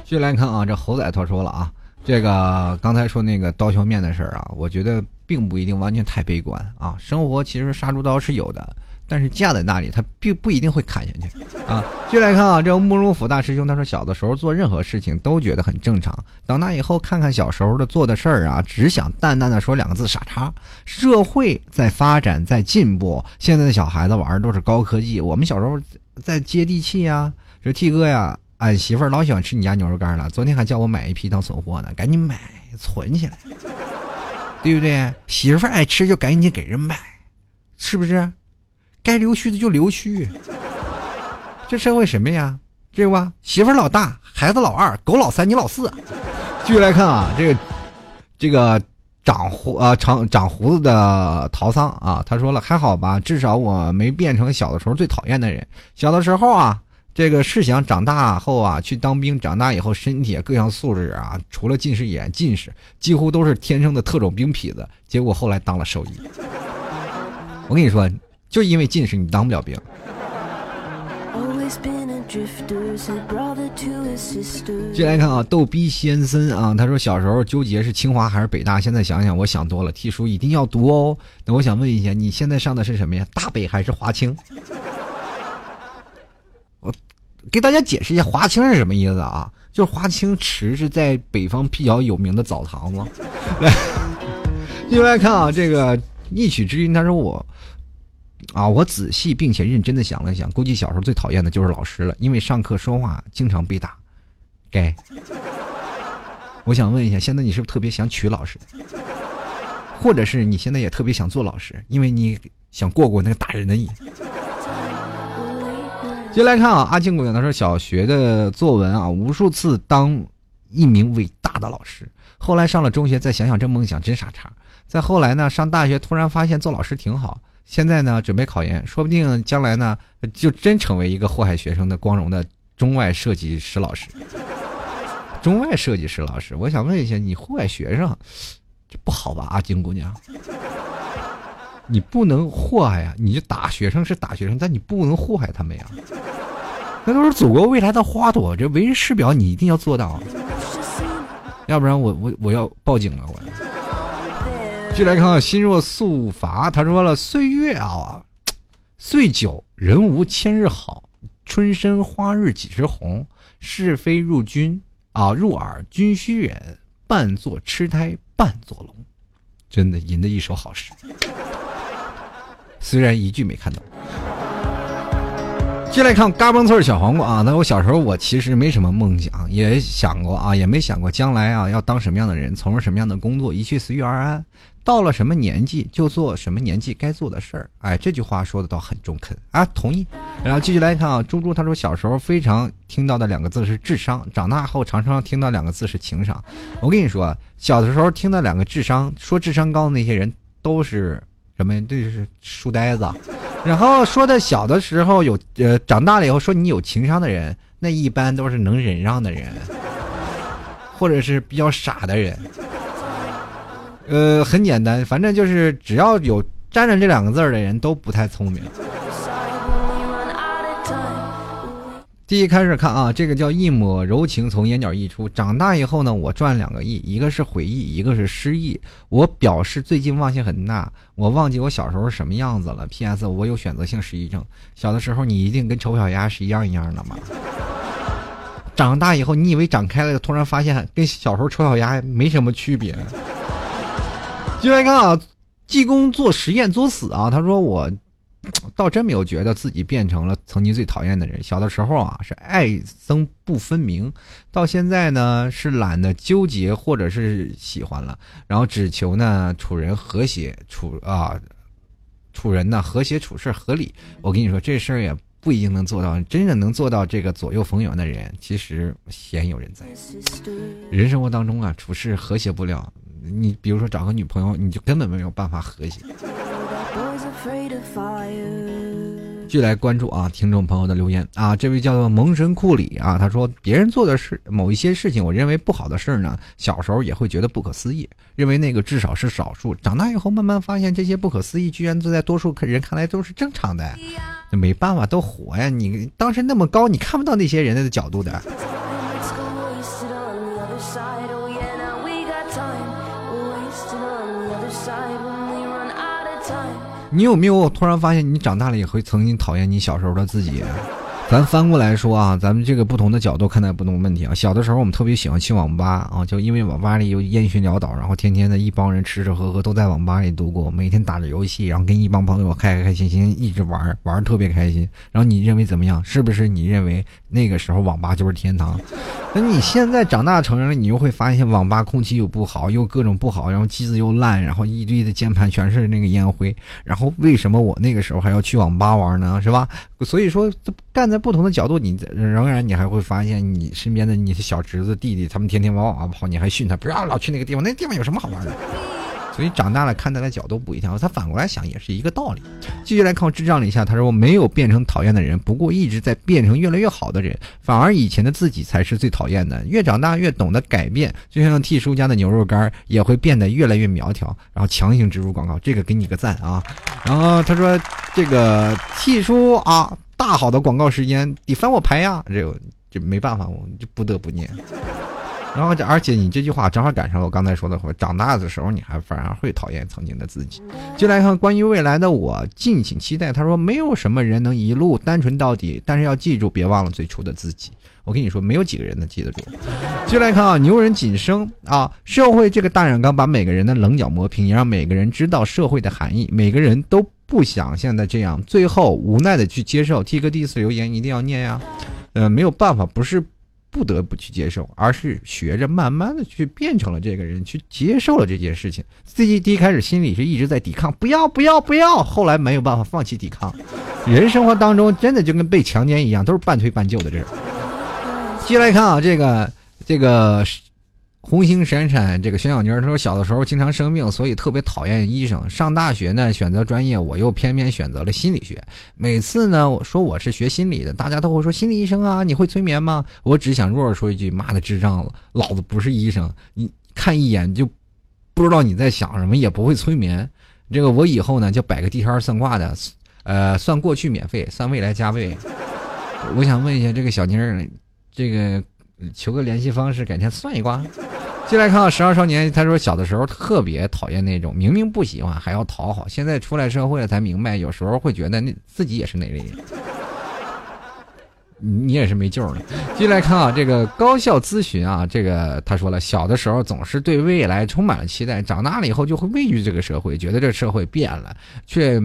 继续来看啊，这猴仔他说了啊，这个刚才说那个刀削面的事儿啊，我觉得并不一定完全太悲观啊。生活其实杀猪刀是有的。但是架在那里，他并不一定会砍下去，啊！继续来看啊，这个慕容府大师兄他说，小的时候做任何事情都觉得很正常，长大以后看看小时候的做的事儿啊，只想淡淡的说两个字傻叉。社会在发展，在进步，现在的小孩子玩的都是高科技，我们小时候在接地气呀。说 T 哥呀，俺媳妇儿老喜欢吃你家牛肉干了，昨天还叫我买一批当存货呢，赶紧买存起来，对不对？媳妇爱吃就赶紧给人买，是不是？该留须的就留须，这社会什么呀？对吧？媳妇老大，孩子老二，狗老三，你老四。继续来看啊，这个这个长胡啊长长胡子的陶桑啊，他说了还好吧，至少我没变成小的时候最讨厌的人。小的时候啊，这个是想长大后啊去当兵，长大以后身体各项素质啊，除了近视眼、近视，几乎都是天生的特种兵痞子。结果后来当了兽医。我跟你说。就因为近视，你当不了兵。进来看啊，逗逼先生啊，他说小时候纠结是清华还是北大，现在想想我想多了，替书一定要读哦。那我想问一下，你现在上的是什么呀？大北还是华清？给大家解释一下，华清是什么意思啊？就是华清池是在北方比较有名的澡堂子。来，继续来看啊，这个一曲之音，他说我。啊，我仔细并且认真的想了想，估计小时候最讨厌的就是老师了，因为上课说话经常被打。该，我想问一下，现在你是不是特别想娶老师？或者是你现在也特别想做老师，因为你想过过那个打人的瘾？接来看啊，阿静姑娘她说，小学的作文啊，无数次当一名伟大的老师，后来上了中学，再想想这梦想真傻叉。再后来呢，上大学突然发现做老师挺好。现在呢，准备考研，说不定将来呢，就真成为一个祸害学生的光荣的中外设计师老师。中外设计师老师，我想问一下，你祸害学生，这不好吧？阿金姑娘，你不能祸害呀！你就打学生是打学生，但你不能祸害他们呀。[LAUGHS] 那都是祖国未来的花朵，这为人师表你一定要做到，要不然我我我要报警了我。就来看看心若素乏，他说了：“岁月啊，岁久人无千日好，春深花日几时红？是非入君啊，入耳君须忍，半作痴呆，半作聋。”真的吟的一首好诗，虽然一句没看懂。接下来看嘎嘣脆小黄瓜啊，那我小时候我其实没什么梦想，也想过啊，也没想过将来啊要当什么样的人，从事什么样的工作，一切随遇而安。到了什么年纪就做什么年纪该做的事儿，哎，这句话说的倒很中肯啊，同意。然后继续来看啊，猪猪他说小时候非常听到的两个字是智商，长大后常常听到两个字是情商。我跟你说，小的时候听到两个智商，说智商高的那些人都是什么？这是书呆子。然后说的小的时候有呃，长大了以后说你有情商的人，那一般都是能忍让的人，或者是比较傻的人。呃，很简单，反正就是只要有沾着这两个字儿的人都不太聪明。第一开始看啊，这个叫一抹柔情从眼角溢出。长大以后呢，我赚两个亿，一个是回忆，一个是失忆。我表示最近忘性很大，我忘记我小时候什么样子了。P.S. 我有选择性失忆症。小的时候你一定跟丑小鸭是一样一样的吗？[LAUGHS] 长大以后你以为长开了，突然发现跟小时候丑小鸭没什么区别。[LAUGHS] 就来看啊，济公做实验作死啊！他说我倒真没有觉得自己变成了曾经最讨厌的人。小的时候啊是爱憎不分明，到现在呢是懒得纠结或者是喜欢了，然后只求呢处人和谐处啊处人呢和谐处事合理。我跟你说这事儿也不一定能做到，真正能做到这个左右逢源的人其实鲜有人在。人生活当中啊处事和谐不了。你比如说找个女朋友，你就根本没有办法和谐。继续来关注啊，听众朋友的留言啊，这位叫做蒙神库里啊，他说别人做的事某一些事情，我认为不好的事儿呢，小时候也会觉得不可思议，认为那个至少是少数。长大以后慢慢发现，这些不可思议居然都在多数人看来都是正常的，那没办法，都活呀。你当时那么高，你看不到那些人的角度的。你有没有突然发现，你长大了也会曾经讨厌你小时候的自己？咱翻过来说啊，咱们这个不同的角度看待不同的问题啊。小的时候我们特别喜欢去网吧啊，就因为网吧里有烟熏潦倒，然后天天的一帮人吃吃喝喝都在网吧里度过，每天打着游戏，然后跟一帮朋友开开心心一直玩玩特别开心。然后你认为怎么样？是不是你认为那个时候网吧就是天堂？那你现在长大成人了，你又会发现网吧空气又不好，又各种不好，然后机子又烂，然后一堆的键盘全是那个烟灰。然后为什么我那个时候还要去网吧玩呢？是吧？所以说，站在不同的角度，你仍然你还会发现，你身边的你的小侄子弟弟，他们天天往网吧跑，你还训他不要老去那个地方，那地方有什么好玩的？所以长大了看待的角度不一样，他反过来想也是一个道理。继续来看我智障了一下，他说我没有变成讨厌的人，不过一直在变成越来越好的人，反而以前的自己才是最讨厌的。越长大越懂得改变，就像 T 叔家的牛肉干也会变得越来越苗条。然后强行植入广告，这个给你个赞啊！然后他说这个 T 叔啊，大好的广告时间得翻我牌呀，这这没办法，我就不得不念。然后，而且你这句话正好赶上了我刚才说的话，长大的时候你还反而会讨厌曾经的自己。就来看关于未来的我，敬请期待。他说，没有什么人能一路单纯到底，但是要记住，别忘了最初的自己。我跟你说，没有几个人能记得住。就来看啊，牛人谨生啊，社会这个大染缸把每个人的棱角磨平，也让每个人知道社会的含义。每个人都不想现在这样，最后无奈的去接受。T 哥第一次留言一定要念呀，呃，没有办法，不是。不得不去接受，而是学着慢慢的去变成了这个人，去接受了这件事情。自己第一开始心里是一直在抵抗，不要不要不要，后来没有办法放弃抵抗。人生活当中真的就跟被强奸一样，都是半推半就的这种。接来看啊，这个这个。红星闪闪，这个小小妮儿，她说小的时候经常生病，所以特别讨厌医生。上大学呢，选择专业，我又偏偏选择了心理学。每次呢，我说我是学心理的，大家都会说心理医生啊，你会催眠吗？我只想弱弱说一句，妈的智障了，老子不是医生，你看一眼就不知道你在想什么，也不会催眠。这个我以后呢，就摆个地摊算卦的，呃，算过去免费，算未来加倍。我想问一下这个小妮儿，这个。求个联系方式，改天算一卦。[LAUGHS] 进来看《十二少年》，他说小的时候特别讨厌那种明明不喜欢还要讨好，现在出来社会了才明白，有时候会觉得那自己也是那类人。[LAUGHS] 你也是没救了。进来看啊，这个高校咨询啊，这个他说了，小的时候总是对未来充满了期待，长大了以后就会畏惧这个社会，觉得这社会变了，却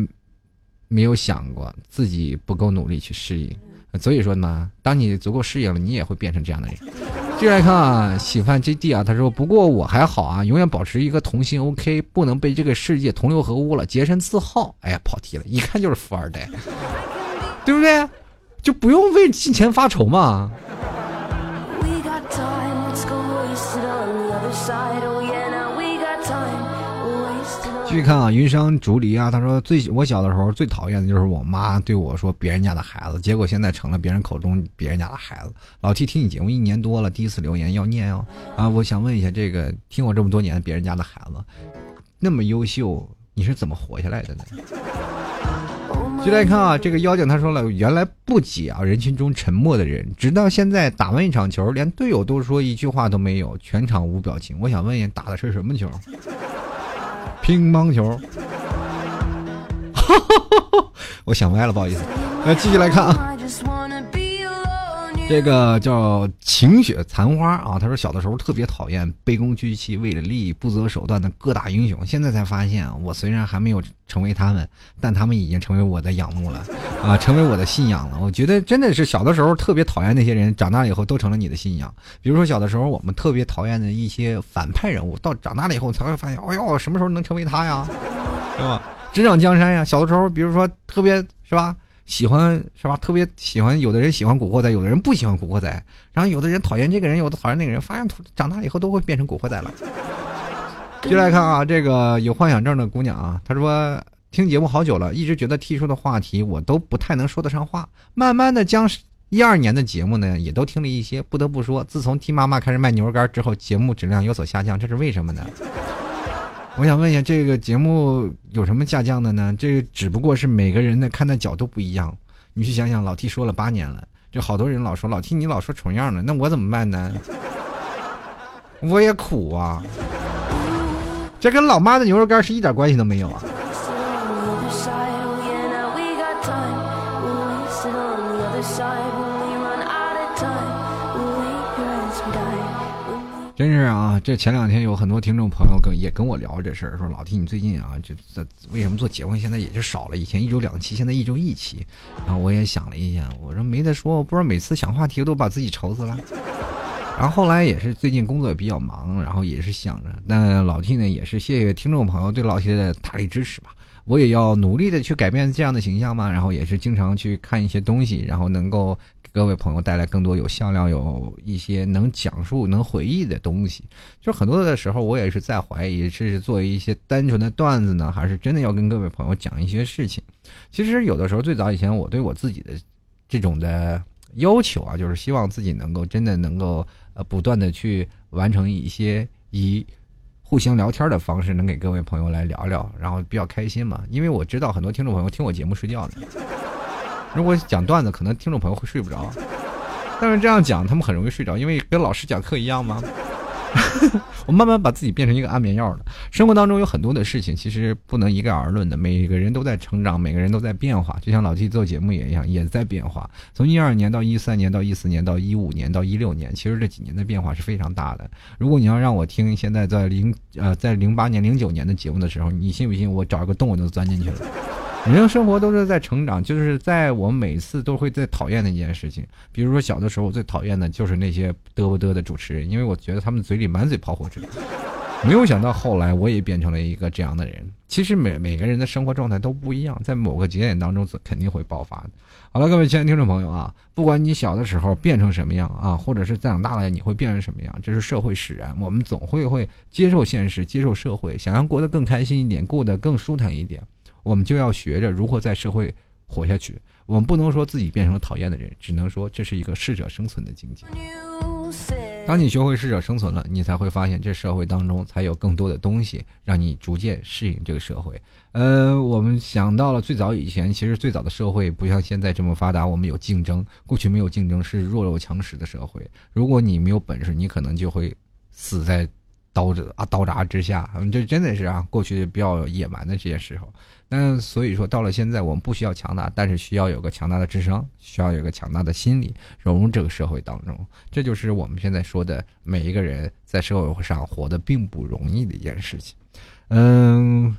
没有想过自己不够努力去适应。所以说呢，当你足够适应了，你也会变成这样的人。接来看啊，喜欢基地啊，他说：“不过我还好啊，永远保持一颗童心，OK，不能被这个世界同流合污了，洁身自好。”哎呀，跑题了，一看就是富二代，对不对？就不用为金钱发愁嘛。继续看啊，云商竹篱啊，他说最我小的时候最讨厌的就是我妈对我说别人家的孩子，结果现在成了别人口中别人家的孩子。老七听你节目一年多了，第一次留言要念哦啊！我想问一下，这个听我这么多年别人家的孩子那么优秀，你是怎么活下来的呢？就来看啊，这个妖精他说了，原来不解啊，人群中沉默的人，直到现在打完一场球，连队友都说一句话都没有，全场无表情。我想问一下，打的是什么球？乒乓球，[LAUGHS] 我想歪了，不好意思。来继续来看啊，这个叫晴雪残花啊。他说小的时候特别讨厌卑躬屈膝、为了利益不择手段的各大英雄，现在才发现，我虽然还没有成为他们，但他们已经成为我的仰慕了 [LAUGHS] 啊，成为我的信仰了。我觉得真的是小的时候特别讨厌那些人，长大以后都成了你的信仰。比如说小的时候我们特别讨厌的一些反派人物，到长大了以后才会发现，哎呦，什么时候能成为他呀？是吧？执掌江山呀。小的时候，比如说特别是吧，喜欢是吧，特别喜欢，有的人喜欢古惑仔，有的人不喜欢古惑仔，然后有的人讨厌这个人，有的讨厌那个人，发现长大以后都会变成古惑仔了。[LAUGHS] 就来看啊，这个有幻想症的姑娘啊，她说。听节目好久了，一直觉得 T 叔的话题我都不太能说得上话。慢慢的将一二年的节目呢，也都听了一些。不得不说，自从 T 妈妈开始卖牛肉干之后，节目质量有所下降，这是为什么呢？我想问一下，这个节目有什么下降的呢？这只不过是每个人的看待角度不一样。你去想想，老 T 说了八年了，这好多人老说老 T 你老说重样的，那我怎么办呢？[LAUGHS] 我也苦啊，这跟老妈的牛肉干是一点关系都没有啊。[LAUGHS] 真是啊！这前两天有很多听众朋友跟也跟我聊这事儿，说老弟，你最近啊，这这为什么做节目现在也是少了？以前一周两期，现在一周一期。然后我也想了一下，我说没得说，不知道每次想话题都把自己愁死了。[LAUGHS] 然后后来也是最近工作也比较忙，然后也是想着，那老 T 呢也是谢谢听众朋友对老 T 的大力支持吧。我也要努力的去改变这样的形象嘛，然后也是经常去看一些东西，然后能够给各位朋友带来更多有向量、有一些能讲述、能回忆的东西。就很多的时候，我也是在怀疑，这是做一些单纯的段子呢，还是真的要跟各位朋友讲一些事情。其实有的时候，最早以前我对我自己的这种的要求啊，就是希望自己能够真的能够呃不断的去完成一些以。互相聊天的方式，能给各位朋友来聊聊，然后比较开心嘛。因为我知道很多听众朋友听我节目睡觉呢，如果讲段子，可能听众朋友会睡不着。但是这样讲，他们很容易睡着，因为跟老师讲课一样吗？[LAUGHS] 我慢慢把自己变成一个安眠药了。生活当中有很多的事情，其实不能一概而论的。每个人都在成长，每个人都在变化。就像老 T 做节目也一样，也在变化。从一二年到一三年，到一四年，到一五年，到一六年，其实这几年的变化是非常大的。如果你要让我听现在在零呃在零八年、零九年的节目的时候，你信不信我找一个洞我就钻进去了？人生生活都是在成长，就是在我每次都会在讨厌的一件事情。比如说小的时候，我最讨厌的就是那些嘚不嘚的主持人，因为我觉得他们嘴里满嘴跑火车。没有想到后来我也变成了一个这样的人。其实每每个人的生活状态都不一样，在某个节点当中肯定会爆发的。好了，各位亲爱的听众朋友啊，不管你小的时候变成什么样啊，或者是再长大了你会变成什么样，这是社会使然。我们总会会接受现实，接受社会，想要过得更开心一点，过得更舒坦一点。我们就要学着如何在社会活下去。我们不能说自己变成了讨厌的人，只能说这是一个适者生存的境界。当你学会适者生存了，你才会发现这社会当中才有更多的东西让你逐渐适应这个社会。呃，我们想到了最早以前，其实最早的社会不像现在这么发达，我们有竞争。过去没有竞争，是弱肉强食的社会。如果你没有本事，你可能就会死在刀子啊刀扎之下。这真的是啊，过去比较野蛮的这些时候。那所以说，到了现在，我们不需要强大，但是需要有个强大的智商，需要有个强大的心理，融入这个社会当中。这就是我们现在说的，每一个人在社会上活得并不容易的一件事情。嗯，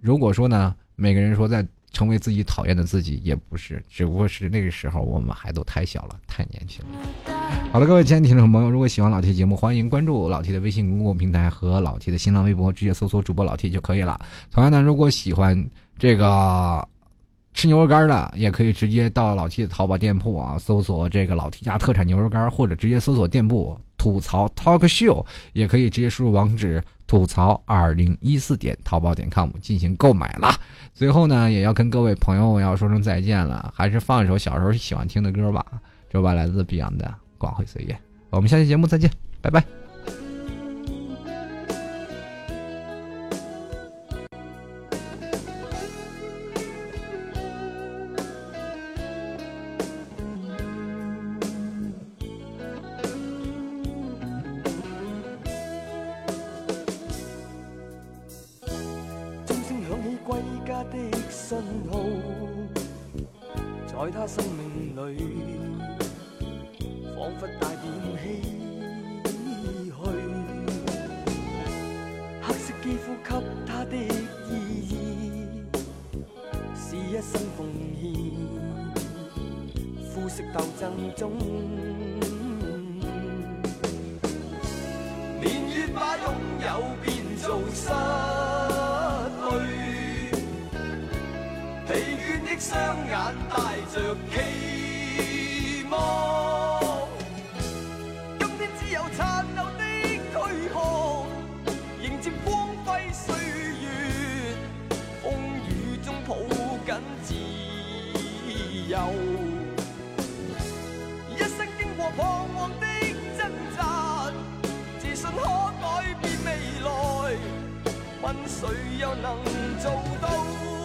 如果说呢，每个人说在成为自己讨厌的自己，也不是，只不过是那个时候我们还都太小了，太年轻了。好了，各位亲爱的听众朋友，如果喜欢老 T 节目，欢迎关注老 T 的微信公共平台和老 T 的新浪微博，直接搜索主播老 T 就可以了。同样呢，如果喜欢。这个吃牛肉干的也可以直接到老 T 的淘宝店铺啊，搜索这个老 T 家特产牛肉干，或者直接搜索店铺吐槽 Talk Show，也可以直接输入网址吐槽二零一四点淘宝点 com 进行购买了。最后呢，也要跟各位朋友要说声再见了，还是放一首小时候喜欢听的歌吧，这把来自 Beyond 的《光辉岁月》。我们下期节目再见，拜拜。做失去疲倦的双眼带着期望今天只有残留的躯壳迎接光辉岁月风雨中抱紧自由一生经过彷徨的挣扎自信谁又能做到。